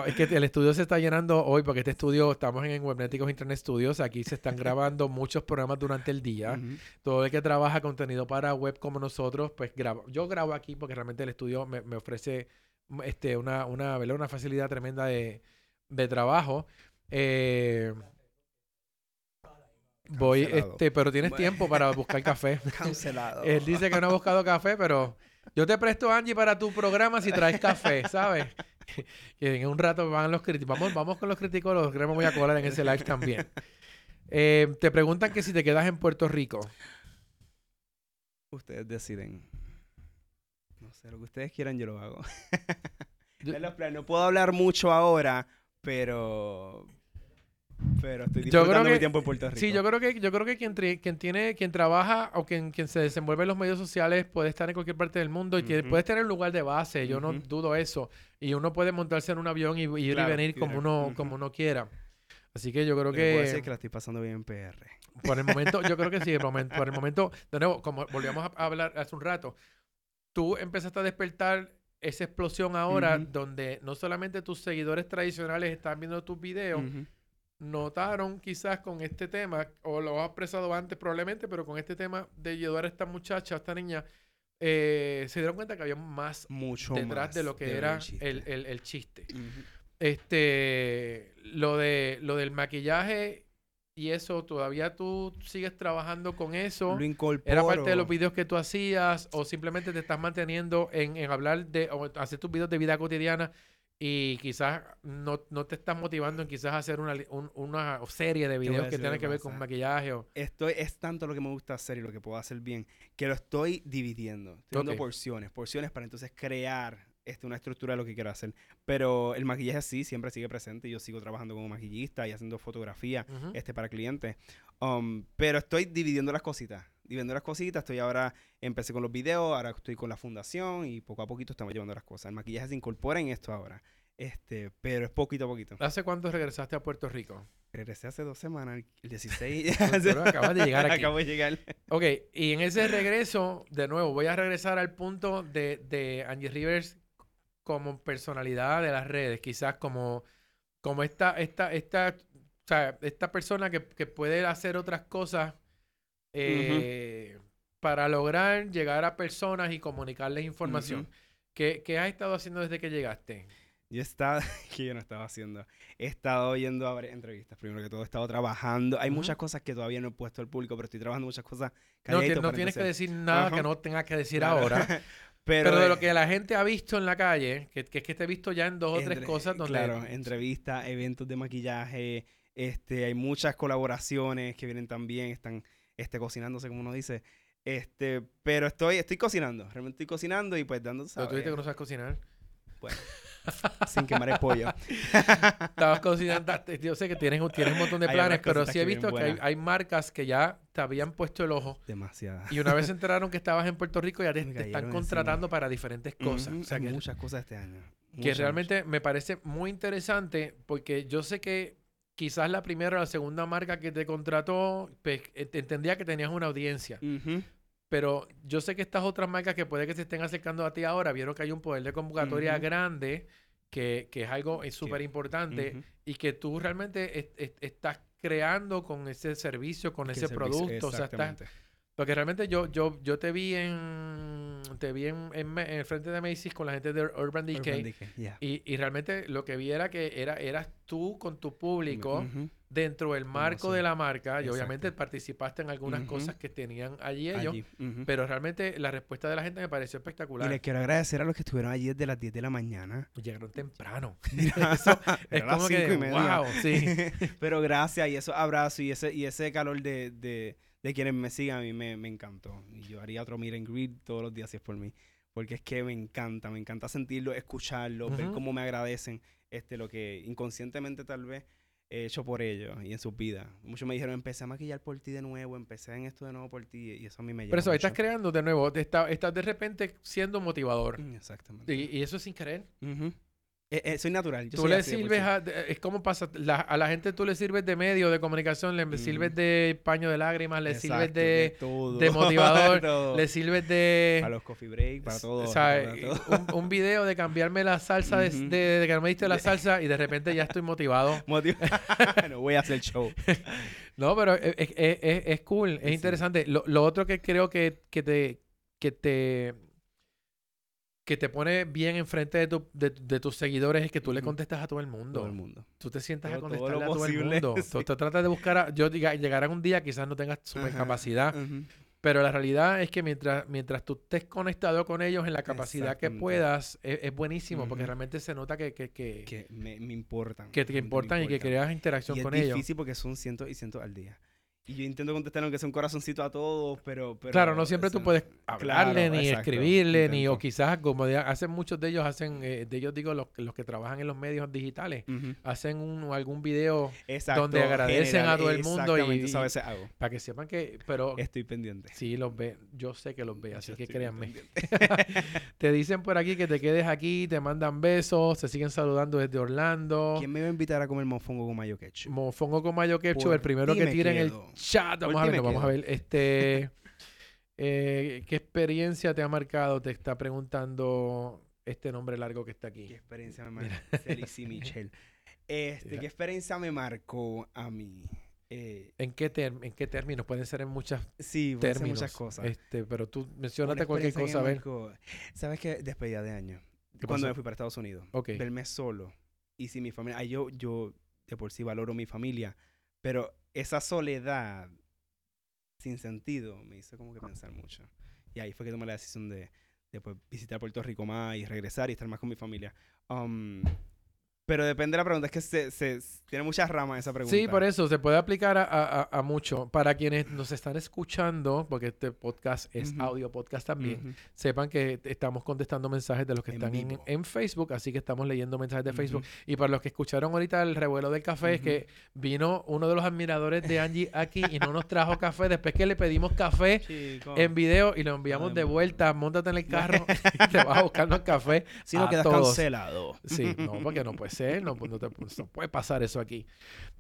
es que el estudio se está llenando hoy porque este estudio, estamos en Webnéticos Internet Studios, aquí se están grabando muchos programas durante el día. Todo el que trabaja contenido para web como nosotros, pues grabo. Yo grabo aquí porque realmente el estudio me, me ofrece este, una, una, una facilidad tremenda de, de trabajo. Eh, voy, este, pero tienes tiempo para buscar café. Cancelado. Él dice que no ha buscado café, pero yo te presto Angie para tu programa si traes café, ¿sabes? que en un rato van los críticos. Vamos, vamos con los críticos, los queremos voy a colar en ese live también. Eh, te preguntan que si te quedas en Puerto Rico. Ustedes deciden lo que ustedes quieran yo lo hago. No puedo hablar mucho ahora, pero pero estoy disfrutando mi tiempo en Puerto Rico. Sí, yo creo que yo creo que quien, quien tiene quien trabaja o quien, quien se desenvuelve en los medios sociales puede estar en cualquier parte del mundo y puede tener un lugar de base, yo no dudo eso, y uno puede montarse en un avión y, ir y venir como uno como uno quiera. Así que yo creo que puede ser que la estoy pasando bien en PR. Por el momento, yo creo que sí, por el momento, de nuevo, como volvíamos a hablar hace un rato, tú empezaste a despertar esa explosión ahora donde no solamente tus seguidores tradicionales están viendo tus videos, notaron quizás con este tema, o lo has expresado antes probablemente, pero con este tema de ayudar a esta muchacha, a esta niña, eh, se dieron cuenta que había más Mucho detrás de lo que era el, el, chiste. Este, lo de lo del maquillaje y eso, ¿todavía tú sigues trabajando con eso? Lo incorporo. ¿Era parte de los videos que tú hacías? ¿O simplemente te estás manteniendo en, en hablar de, o hacer tus videos de vida cotidiana y quizás no, no te estás motivando en quizás hacer una, una serie de videos que tengan que ver con maquillaje? O... Estoy, es tanto lo que me gusta hacer y lo que puedo hacer bien, que lo estoy dividiendo. Estoy dando porciones, porciones para entonces crear este, una estructura de lo que quiero hacer. Pero el maquillaje sí, siempre sigue presente. Yo sigo trabajando como maquillista y haciendo fotografía este, para clientes. Um, pero estoy dividiendo las cositas. Dividiendo las cositas. Estoy ahora, empecé con los videos, ahora estoy con la fundación y poco a poquito estamos llevando las cosas. El maquillaje se incorpora en esto ahora. Este, pero es poquito a poquito. ¿Hace cuánto regresaste a Puerto Rico? Regresé hace dos semanas, el 16. acabas de llegar aquí. Acabo de llegar. Ok, y en ese regreso, de nuevo, voy a regresar al punto de, de Angie Rivers como personalidad de las redes, quizás como, como esta, esta, esta, o sea, esta persona que, puede hacer otras cosas eh, para lograr llegar a personas y comunicarles información. ¿Qué, has estado haciendo desde que llegaste? Yo estaba, que yo no estaba haciendo, he estado yendo a ver entrevistas, primero que todo, he estado trabajando. Hay muchas cosas que todavía no he puesto al público, pero estoy trabajando muchas cosas. No, no tienes que decir nada que no tengas que decir ahora. Pero, de lo que la gente ha visto en la calle, que, que es que te he visto ya en dos o tres cosas donde... Claro, entrevistas, eventos de maquillaje, este, hay muchas colaboraciones que vienen también, están este, cocinándose, como uno dice. Este, pero estoy, estoy cocinando, realmente estoy cocinando y pues dando... ¿Pero tú dices que no sabes cocinar? Bueno. sin quemar el pollo. Estabas cocinando, yo sé que tienes, tienes un montón de planes, pero sí he visto que hay, marcas que ya te habían puesto el ojo. Demasiado. Y una vez se enteraron que estabas en Puerto Rico, ya te, están contratando para diferentes cosas. o sea, que, muchas cosas este año. que realmente me parece muy interesante porque yo sé que quizás la primera o la segunda marca que te contrató, pues, eh, entendía que tenías una audiencia. Pero yo sé que estas otras marcas que puede que se estén acercando a ti ahora vieron que hay un poder de convocatoria grande, que, que, es algo súper importante y que tú realmente estás creando con ese servicio, con ese producto. O sea, estás, porque realmente yo, yo, yo te vi en te vi en, el frente de Macy's con la gente de Urban Decay. y, y, realmente lo que vi era que era, eras tú con tu público dentro del marco de la marca. Y obviamente participaste en algunas cosas que tenían allí ellos. Pero realmente la respuesta de la gente me pareció espectacular. Y les quiero agradecer a los que estuvieron allí desde las 10 de la mañana. Llegaron temprano. Eso, es como que, wow, sí. Pero gracias y esos abrazos y ese, y ese calor de de quienes me sigan, a mí me, me encantó. Y yo haría otro meet and greet todos los días si es por mí. Porque es que me encanta, me encanta sentirlo, escucharlo, ver cómo me agradecen este, lo que inconscientemente tal vez hecho por ellos y en sus vidas. Muchos me dijeron, empecé a maquillar por ti de nuevo, empecé en esto de nuevo por ti y eso a mí me llena Pero eso, estás creando de nuevo, estás, estás de repente siendo motivador. Mm, exactamente. Y, eso sin querer. Eh, eh, soy natural. tú le sirves a, es como pasa, a la gente tú le sirves de medio de comunicación, le sirves de paño de lágrimas, le sirves de, de, motivador, le sirves de... Para los coffee break, para todo. O Un, video de cambiarme la salsa, de, de, que me diste la salsa y de repente ya estoy motivado. no voy a hacer show. no, pero es, es, es, cool, es interesante. Lo, lo, otro que creo que, que te... Que te que te pone bien enfrente de, tu, de, tus seguidores es que tú le contestas a todo el mundo. Todo el mundo. Tú te sientas a contestarle a todo el mundo. Tú te tratas de buscar a... Yo diga, llegarán un día, quizás no tengas super capacidad, pero la realidad es que mientras, mientras tú estés conectado con ellos en la capacidad que puedas, es, buenísimo, porque realmente se nota que... Que, que, me, importan. Que te importan, y que creas interacción con ellos. Es difícil porque son cientos y cientos al día. Y yo intento contestar aunque sea un corazoncito a todos, pero... claro, no siempre tú puedes hablarle, ni escribirle, ni... O quizás, como hacen muchos de ellos, hacen... Eh, de ellos digo, los, los que trabajan en los medios digitales, hacen un, algún video donde agradecen a todo el mundo y... Eso a veces hago. Para que sepan que... Pero... Estoy pendiente. Sí, los ve. Yo sé que los ve, así que créanme. te dicen por aquí que te quedes aquí, te mandan besos, se siguen saludando desde Orlando. ¿Quién me va a invitar a comer mofongo con mayo ketchup? Mofongo con mayo ketchup, el primero que tiren el chat. Vamos a ver, vamos a ver. Este, eh, ¿Qué experiencia te ha marcado? Te está preguntando este nombre largo que está aquí. ¿Qué experiencia me marcó? Michelle. Este, ¿Qué experiencia me marcó a mí? Eh, ¿En, qué ¿En qué términos? Pueden ser en muchas sí, términos. muchas cosas. Este, pero tú mencionate cualquier cosa, a ver. ¿Sabes qué? Despedida de año. Cuando me fui para Estados Unidos. Verme solo. Y si mi familia... yo, yo de por sí valoro mi familia. Pero esa soledad sin sentido me hizo como que pensar mucho. Y ahí fue que tomé la decisión de, de pues, visitar Puerto Rico más y regresar y estar más con mi familia. Um, pero depende de la pregunta, es que se, se, tiene muchas ramas esa pregunta. Sí, por eso, se puede aplicar a, a, a mucho. Para quienes nos están escuchando, porque este podcast es audio podcast también, sepan que estamos contestando mensajes de los que están en, en, Facebook, así que estamos leyendo mensajes de Facebook. Y para los que escucharon ahorita el revuelo del café, es que vino uno de los admiradores de Angie aquí y no nos trajo café. Después que le pedimos café en video y lo enviamos de vuelta, montate en el carro y te vas buscando el café. Si no quedas cancelado. Sí, no, porque no no, pues, pues, no, puede pasar eso aquí.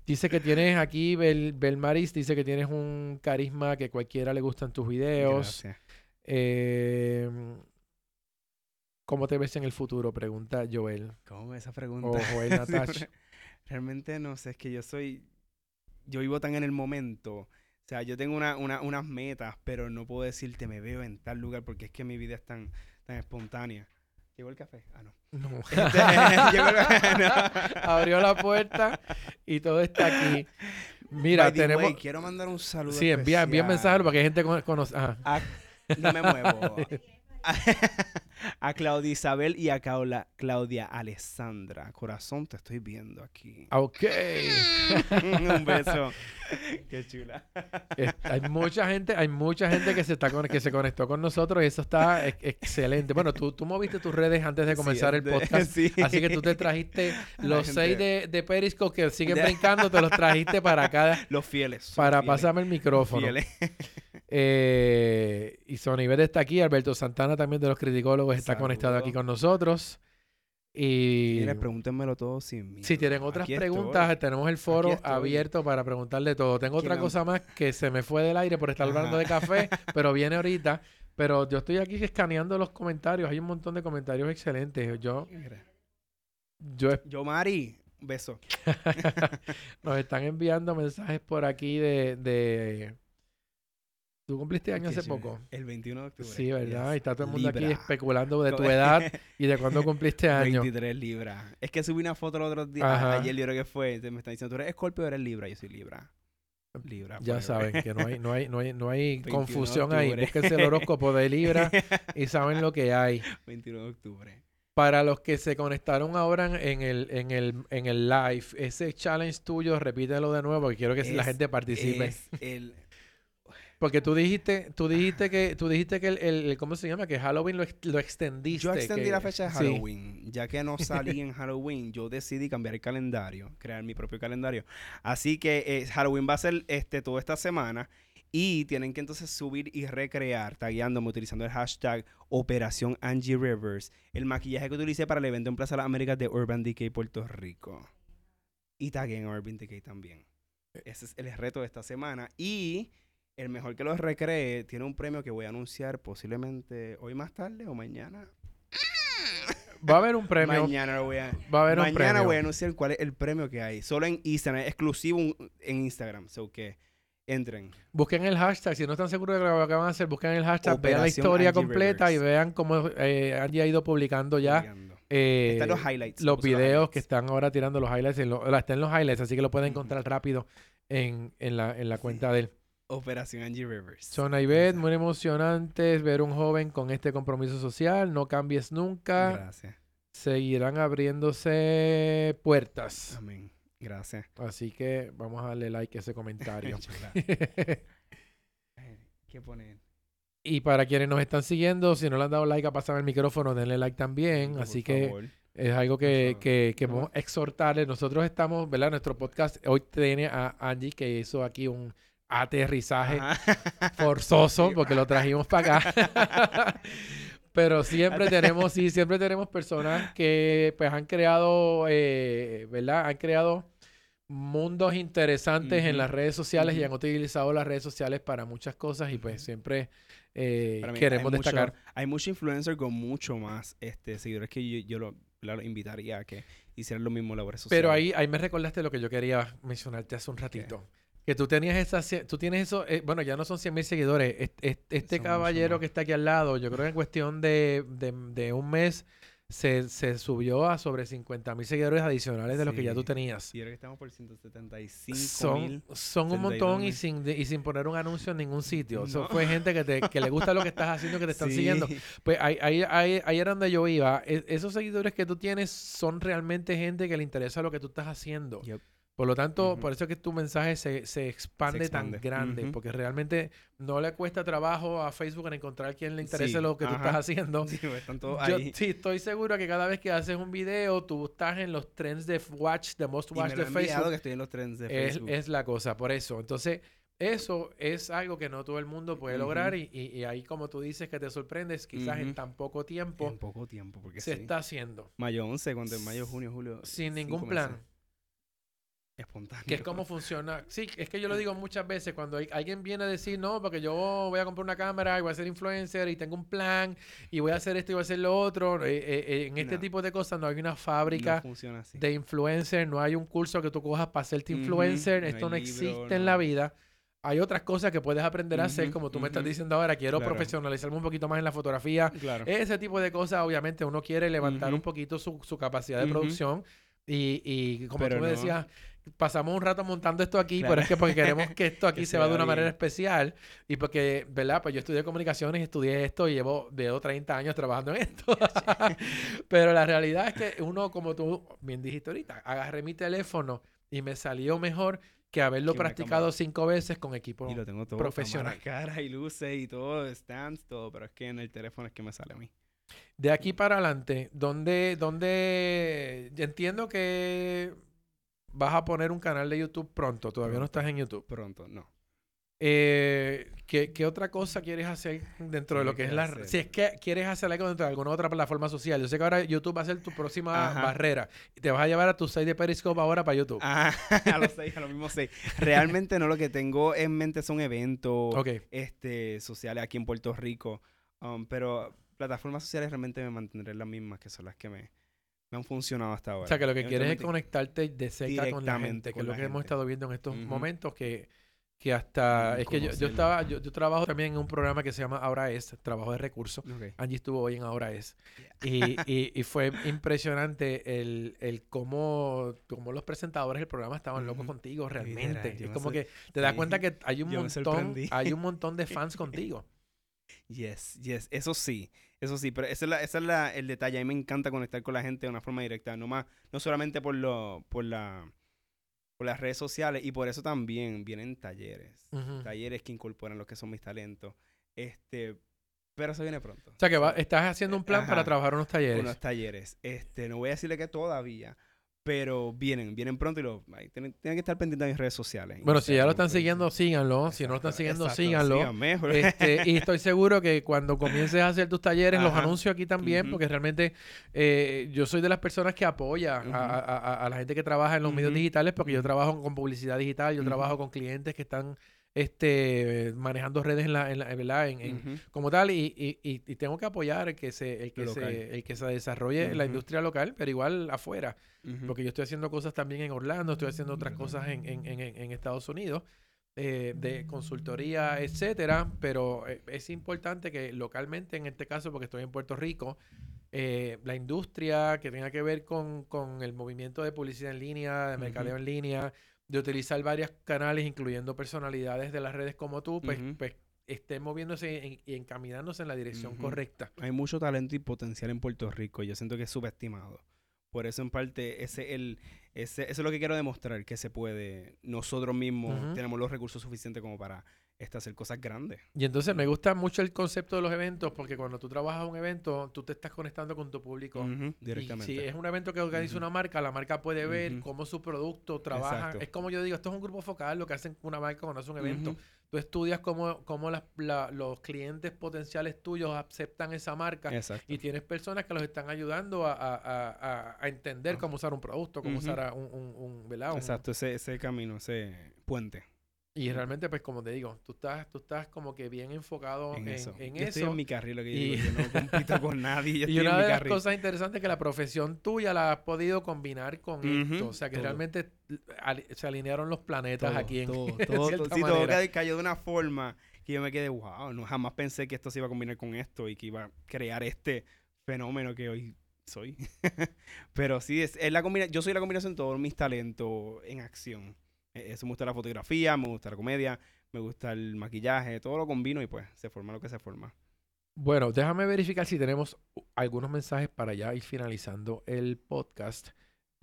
Dice que tienes aquí, Bel, Belmaris, dice que tienes un carisma que cualquiera le gustan tus videos. Eh, ¿Cómo te ves en el futuro? Pregunta Joel. ¿Cómo esa pregunta? Joel Realmente no sé, es que yo soy. Yo vivo tan en el momento. O sea, yo tengo una, unas metas, pero no puedo decirte me veo en tal lugar porque es que mi vida es tan, tan espontánea. ¿Llegó el café? Ah, no. No. Este, Abrió la puerta y todo está aquí. Mira, tenemos. quiero mandar un saludo. Sí, envía, envía un mensaje para que gente conozca. Con... Ah, no me muevo. a Claudia Isabel y a Claudia Alessandra. Corazón, te estoy viendo aquí. Ok. Un beso. Qué chula. hay mucha gente, hay mucha gente que se está que se conectó con nosotros y eso está excelente. Bueno, tú, tú moviste tus redes antes de comenzar el podcast. Así que tú te trajiste los seis de, de Periscope que siguen brincando, te los trajiste para acá. Los fieles. Para pasarme el micrófono. Fieles. Eh, y Soniver está aquí, Alberto Santana también de los criticólogos está conectado aquí con nosotros. Y pregúntenmelo todo sin Si tienen otras preguntas, tenemos el foro abierto para preguntarle todo. Tengo otra cosa más que se me fue del aire por estar hablando de café, pero viene ahorita. Pero yo estoy aquí escaneando los comentarios. Hay un montón de comentarios excelentes. Yo. Yo, yo Mari, beso. Nos están enviando mensajes por aquí de Tú cumpliste año hace poco. El 21 de octubre. Sí, ¿verdad? Y está todo el mundo aquí especulando de tu edad y de cuándo cumpliste año. 23 libras. Es que subí una foto el otro día, ayer yo creo que fue, me están diciendo, tú eres Scorpio o eres Libra, yo soy Libra. Libra. Ya saben que no hay, no hay, no hay, no hay confusión ahí. Búsquense el horóscopo de Libra y saben lo que hay. 21 de octubre. Para los que se conectaron ahora en el, en el, en el live, ese challenge tuyo, repítelo de nuevo porque quiero que la gente participe. Es el Porque tú dijiste, tú dijiste que, tú dijiste que el, ¿cómo se llama? Que Halloween lo, lo extendiste. Yo extendí la fecha de Halloween. Ya que no salí en Halloween, yo decidí cambiar el calendario, crear mi propio calendario. Así que eh, Halloween va a ser este toda esta semana. Y tienen que entonces subir y recrear, tagueándome, utilizando el hashtag Operación Angie Rivers, el maquillaje que utilicé para el evento en Plaza de las Américas de Urban Decay Puerto Rico. Y taguen Urban Decay también. Ese es el reto de esta semana. Y el mejor que lo recree tiene un premio que voy a anunciar posiblemente hoy más tarde o mañana. Va a haber un premio. Mañana voy a, va a haber un premio. voy a anunciar cuál es el premio que hay. Solo en Instagram, exclusivo en Instagram. So que entren. Busquen el hashtag. Si no están seguros de lo que van a hacer, busquen el hashtag, vean la historia completa y vean cómo eh, Angie ha ido publicando ya. Eh, están los highlights. Los videos que están ahora tirando los highlights. En están los highlights, así que lo pueden encontrar rápido en, en, la, en la cuenta de él. Operación Angie Rivers. Son Ivette, muy emocionantes ver un joven con este compromiso social. No cambies nunca. Gracias. Seguirán abriéndose puertas. Amén. Gracias. Así que vamos a darle like a ese comentario. ¿Qué ponen? Y para quienes nos están siguiendo, si no le han dado like a pasar el micrófono, denle like también. Así que es algo que, que, que vamos a exhortarles. Nosotros estamos, ¿verdad? Nuestro podcast hoy tiene a Angie que hizo aquí un aterrizaje forzoso porque lo trajimos para acá. Pero siempre tenemos, sí, siempre tenemos personas que pues han creado, eh, ¿verdad? Han creado mundos interesantes en las redes sociales y han utilizado las redes sociales para muchas cosas y pues siempre eh, queremos destacar. hay muchos influencers con mucho más este, seguidores que yo, lo, invitaría a que hicieran lo mismo en las redes sociales. Pero ahí, ahí me recordaste lo que yo quería mencionarte hace un ratito. Que tú tenías esa, tú tienes eso, eh, bueno, ya no son 100 mil seguidores. Este, caballero que está aquí al lado, yo creo que en cuestión de, de, un mes se, se, subió a sobre 50 mil seguidores adicionales de lo que ya tú tenías. Sí, ahora que estamos por 175 Son, son un montón y sin, y sin poner un anuncio en ningún sitio. Eso fue gente que, te, que le gusta lo que estás haciendo, que te están siguiendo. Pues ahí, ahí, ahí, ahí, era donde yo iba. E, esos seguidores que tú tienes son realmente gente que le interesa lo que tú estás haciendo. Por lo tanto, por eso es que tu mensaje se, se, expande, tan grande, porque realmente no le cuesta trabajo a Facebook en encontrar quien le interese lo que tú estás haciendo. Sí, pues, están todos Yo, sí, estoy seguro que cada vez que haces un video, tú estás en los trends de Watch, de Most Watch de Facebook. que estoy en los trends de es, Facebook. Es, la cosa, por eso. Entonces, eso es algo que no todo el mundo puede lograr y, y, ahí, como tú dices, que te sorprendes, quizás en tan poco tiempo. En poco tiempo, porque se está haciendo. Mayo 11, cuando en mayo, junio, julio. Sin ningún plan espontáneo. Que es como funciona. Sí, es que yo lo digo muchas veces cuando alguien viene a decir, no, porque yo voy a comprar una cámara y voy a ser influencer y tengo un plan y voy a hacer esto y voy a hacer lo otro. Eh, eh, en este tipo de cosas no hay una fábrica de influencer, no hay un curso que tú cojas para hacerte influencer. esto no, existe en la vida. Hay otras cosas que puedes aprender a hacer, como tú me estás diciendo ahora, quiero profesionalizarme un poquito más en la fotografía. Claro. Ese tipo de cosas, obviamente, uno quiere levantar un poquito su, capacidad de producción. Y, y como tú me decías, pasamos un rato montando esto aquí, pero es que porque queremos que esto aquí se va de una manera especial y porque, ¿verdad? Pues yo estudié comunicaciones y estudié esto y llevo, llevo 30 años trabajando en esto. pero la realidad es que uno, como tú bien dijiste ahorita, agarré mi teléfono y me salió mejor que haberlo practicado cinco veces con equipo y lo tengo todo profesional. Cara y luces y todo, stands, todo, pero es que en el teléfono es que me sale a mí. De aquí para adelante, ¿dónde, dónde entiendo que vas a poner un canal de YouTube pronto. Todavía no estás en YouTube. Pronto, no. Eh, ¿qué, otra cosa quieres hacer dentro de lo que es la... Si es que quieres hacer algo dentro de alguna otra plataforma social. Yo sé que ahora YouTube va a ser tu próxima barrera. Y te vas a llevar a tus seis de Periscope ahora para YouTube. a los seis, a los mismos seis. Realmente no, lo que tengo en mente son eventos este, sociales aquí en Puerto Rico. Um, pero plataformas sociales realmente me mantendré las mismas, que son las que me han funcionado hasta ahora. O sea, que lo que quieres es conectarte de cerca con la gente, que es lo que hemos estado viendo en estos momentos, que, que hasta... es que yo, yo estaba... Yo, trabajo también en un programa que se llama Ahora Es, trabajo de recursos. Angie estuvo hoy en Ahora Es. Y, y, fue impresionante el, el cómo, cómo los presentadores del programa estaban locos contigo realmente. es como que te das cuenta que hay un montón, hay un montón de fans contigo. Yes, yes, eso sí. Eso sí, pero ese es, la, es el detalle. A mí me encanta conectar con la gente de una forma directa. No, más, no solamente por, lo, por, la, por las redes sociales y por eso también vienen talleres. Talleres que incorporan lo que son mis talentos. Este, pero eso viene pronto. O sea que estás haciendo un plan para trabajar unos talleres. Unos talleres. Este, no voy a decirle que todavía, pero vienen, vienen pronto y lo, tienen, que estar pendientes de mis redes sociales. Bueno, si ya lo están siguiendo, síganlo. Si no lo están siguiendo, síganlo. Este, y estoy seguro que cuando comiences a hacer tus talleres, los anuncio aquí también, porque realmente eh, yo soy de las personas que apoya a, la gente que trabaja en los medios digitales, porque yo trabajo con publicidad digital, yo trabajo con clientes que están este, manejando redes en la, en ¿verdad? En, como tal, y, y, tengo que apoyar el que se, el que se, el que se desarrolle en la industria local, pero igual afuera, porque yo estoy haciendo cosas también en Orlando, estoy haciendo otras cosas en, en Estados Unidos. Eh, de consultoría, etcétera, pero eh, es importante que localmente, en este caso, porque estoy en Puerto Rico, eh, la industria que tenga que ver con, con, el movimiento de publicidad en línea, de mercadeo en línea, de utilizar varios canales, incluyendo personalidades de las redes como tú, pues, pues estén moviéndose y encaminándose en la dirección correcta. Hay mucho talento y potencial en Puerto Rico. Yo siento que es subestimado. Por eso, en parte, ese, el, ese, eso es lo que quiero demostrar, que se puede. Nosotros mismos tenemos los recursos suficientes como para este, hacer cosas grandes. Y entonces me gusta mucho el concepto de los eventos, porque cuando tú trabajas un evento, tú te estás conectando con tu público. directamente. si es un evento que organiza una marca, la marca puede ver cómo su producto trabaja. Es como yo digo, esto es un grupo focal, lo que hacen una marca cuando hace un evento. Tú estudias cómo, cómo los clientes potenciales tuyos aceptan esa marca y tienes personas que los están ayudando a, entender cómo usar un producto, cómo usar un, un, un, Exacto, ese, ese camino, ese puente. Y realmente, pues como te digo, tú estás, tú estás como que bien enfocado en, eso. En yo estoy en mi carril, lo que y... digo, yo no compito con nadie. y una de las cosas interesantes es que la profesión tuya la has podido combinar con esto. O sea, que realmente se alinearon los planetas aquí en todo, todo, sí, todo cayó de una forma que yo me quedé, wow, no jamás pensé que esto se iba a combinar con esto y que iba a crear este fenómeno que hoy soy. Pero sí, es, es la combinación, yo soy la combinación de todos mis talentos en acción. E, eso me gusta la fotografía, me gusta la comedia, me gusta el maquillaje, todo lo combino y pues se forma lo que se forma. Bueno, déjame verificar si tenemos algunos mensajes para ya ir finalizando el podcast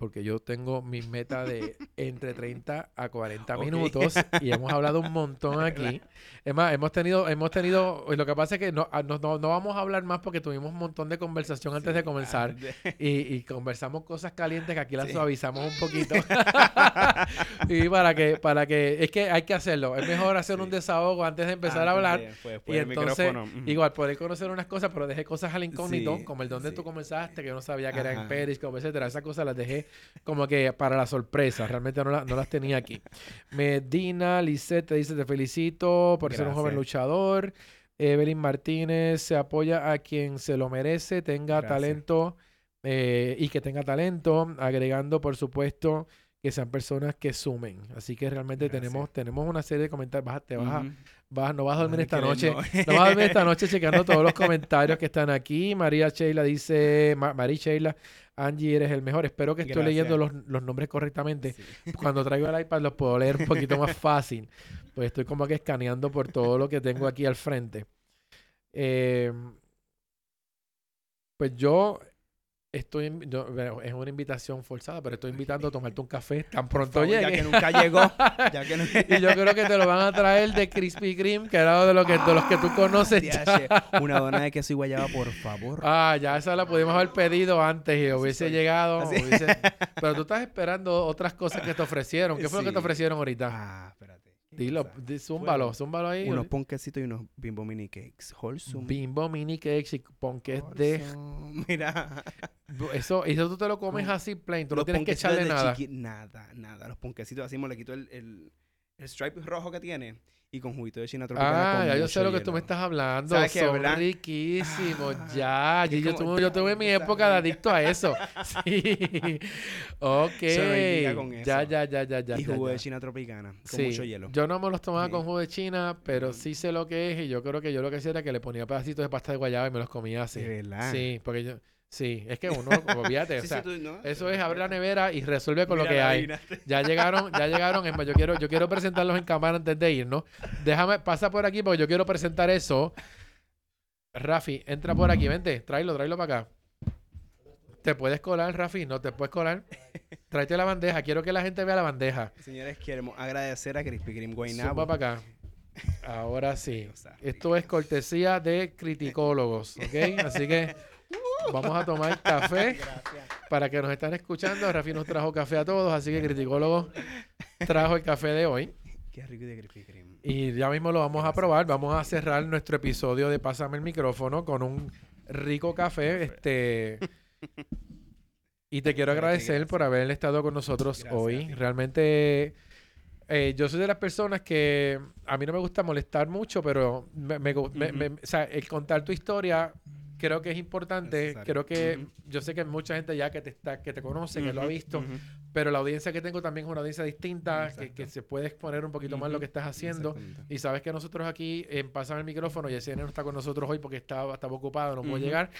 porque yo tengo mi meta de entre 30 a 40 minutos y hemos hablado un montón aquí. Es más, hemos tenido, hemos tenido, lo que pasa es que no, ah, no, no, vamos a hablar más porque tuvimos un montón de conversación antes de comenzar y, y, conversamos cosas calientes que aquí las suavizamos un poquito. y para que, para que, es que hay que hacerlo. Es mejor hacer un desahogo antes de empezar a hablar. y entonces, igual, poder conocer unas cosas, pero dejé cosas al incógnito, como el donde tú comenzaste, que yo no sabía que era en Periscope, etcétera. Esas cosas las dejé como que para la sorpresa. Realmente no, las tenía aquí. Medina, Lisette te dice: Te felicito por ser un joven luchador. Evelyn Martínez se apoya a quien se lo merece, tenga talento eh, y que tenga talento, agregando, por supuesto, que sean personas que sumen. Así que realmente tenemos, tenemos una serie de comentarios. te vas, vas, no vas a dormir esta noche. No. vas a dormir esta noche checando todos los comentarios que están aquí. María Sheila dice, María Sheila, Angie, eres el mejor. Espero que estoy leyendo los, nombres correctamente. Cuando traigo el iPad los puedo leer un poquito más fácil. Pues estoy como que escaneando por todo lo que tengo aquí al frente. Em, pues yo Estoy, es una invitación forzada, pero estoy invitando a tomarte un café tan pronto llegue. Ya que nunca llegó. y yo creo que te lo van a traer de Krispy Kreme, que era de, lo que, de los que tú conoces. Una dona de queso y guayaba, por favor. Ah, ya esa la pudimos haber pedido antes y hubiese llegado. Pero tú estás esperando otras cosas que te ofrecieron. ¿Qué fue lo que te ofrecieron ahorita? Ah, espérate. Dilo, zúmbalo, zúmbalo ahí. Unos ponquecitos y unos bimbo mini cakes. Wholesome. Bimbo mini cakes y ponques de. Mira. Eso, eso tú te lo comes así plain. Tú no tienes que echarle nada. Nada, nada. Los ponquecitos así, le quito el, el, el stripe rojo que tiene y con juguito de China tropical. Ah, ya yo sé lo que tú me estás hablando. Son riquísimos, ah, ya. Yo, tuve, yo, tuve, mi época de adicto a eso. Sí. ok. Ya, ya, ya, ya, ya. Y jugo de China tropicana, con mucho hielo. Yo no me los tomaba con jugo de China, pero sí sé lo que es y yo creo que yo lo que hacía era que le ponía pedacitos de pasta de guayaba y me los comía así. De verdad. Sí, porque yo... Sí, es que uno, olvídate, o sea, eso es abrir la nevera y resuelve con lo que hay. Ya llegaron, ya llegaron, es más, yo quiero, yo quiero presentarlos en cámara antes de ir, ¿no? Déjame, pasa por aquí porque yo quiero presentar eso. Rafi, entra por aquí, vente, tráelo, tráelo para acá. Te puedes colar, Rafi, no te puedes colar. Tráete la bandeja, quiero que la gente vea la bandeja. Señores, queremos agradecer a Crispy Cream Guaynabo. Para acá. Ahora sí. Esto es cortesía de criticólogos, ¿ok? Así que vamos a tomar café para que nos están escuchando. Rafi nos trajo café a todos, así que criticólogos trajo el café de hoy. Qué rico de Crispy Cream. Y ya mismo lo vamos a probar. Vamos a cerrar nuestro episodio de Pásame el micrófono con un rico café. Este. Y te quiero agradecer por haber estado con nosotros hoy. Realmente eh, yo soy de las personas que a mí no me gusta molestar mucho, pero me, el contar tu historia creo que es importante. Creo que yo sé que hay mucha gente ya que te está, que te conoce, que lo ha visto, pero la audiencia que tengo también es una audiencia distinta, que, se puede exponer un poquito más lo que estás haciendo. Y sabes que nosotros aquí en Pasan el micrófono, y ese no está con nosotros hoy porque estaba, estaba ocupado, no puede llegar,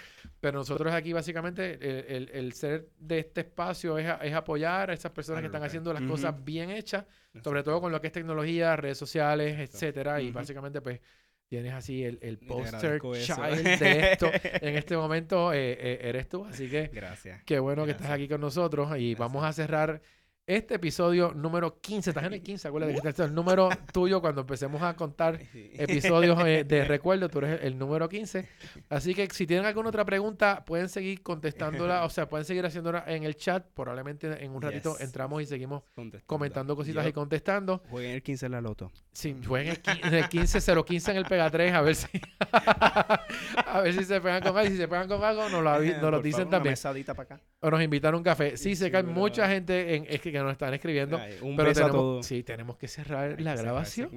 pero nosotros aquí básicamente el, ser de este espacio es, apoyar a esas personas que están haciendo las cosas bien hechas, sobre todo con lo que es tecnología, redes sociales, etcétera, y básicamente pues tienes así el, el poster child de esto. en este momento eh, eh, eres tú, así que Gracias. qué bueno que estás aquí con nosotros y vamos a cerrar este episodio número 15, estás en el 15, acuérdate que este es el número tuyo cuando empecemos a contar episodios eh, de recuerdo, tú eres el, número 15. Así que si tienen alguna otra pregunta, pueden seguir contestándola, o sea, pueden seguir haciéndola en el chat. Probablemente en un ratito entramos y seguimos comentando cositas y contestando. Jueguen el 15 en la loto. Sí, jueguen el, el 15, 015 en el Pega 3, a ver si a ver si se pegan con algo. Si se pegan con algo, nos lo, nos lo dicen también. Para acá. O nos invitan a un café. Sí, sé que hay mucha gente en, es que, nos están escribiendo. pero tenemos, Sí, tenemos que cerrar la grabación.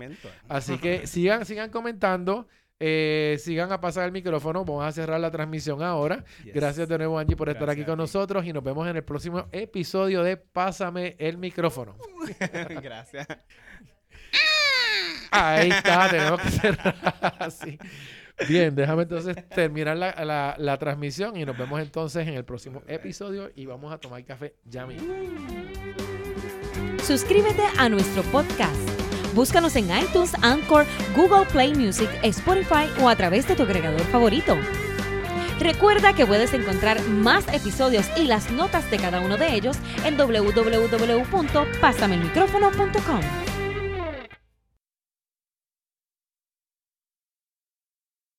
Así que sigan, sigan comentando. Eh, sigan a pasar el micrófono. Vamos a cerrar la transmisión ahora. Gracias de nuevo, Angie, por estar aquí con nosotros. Y nos vemos en el próximo episodio de Pásame el micrófono. Gracias. Ahí está, tenemos que cerrar así. Bien, déjame entonces terminar la, la, transmisión y nos vemos entonces en el próximo episodio y vamos a tomar café ya mismo. Suscríbete a nuestro podcast. Búscanos en iTunes, Anchor, Google Play Music, Spotify o a través de tu agregador favorito. Recuerda que puedes encontrar más episodios y las notas de cada uno de ellos en www.pasamelmicrofono.com.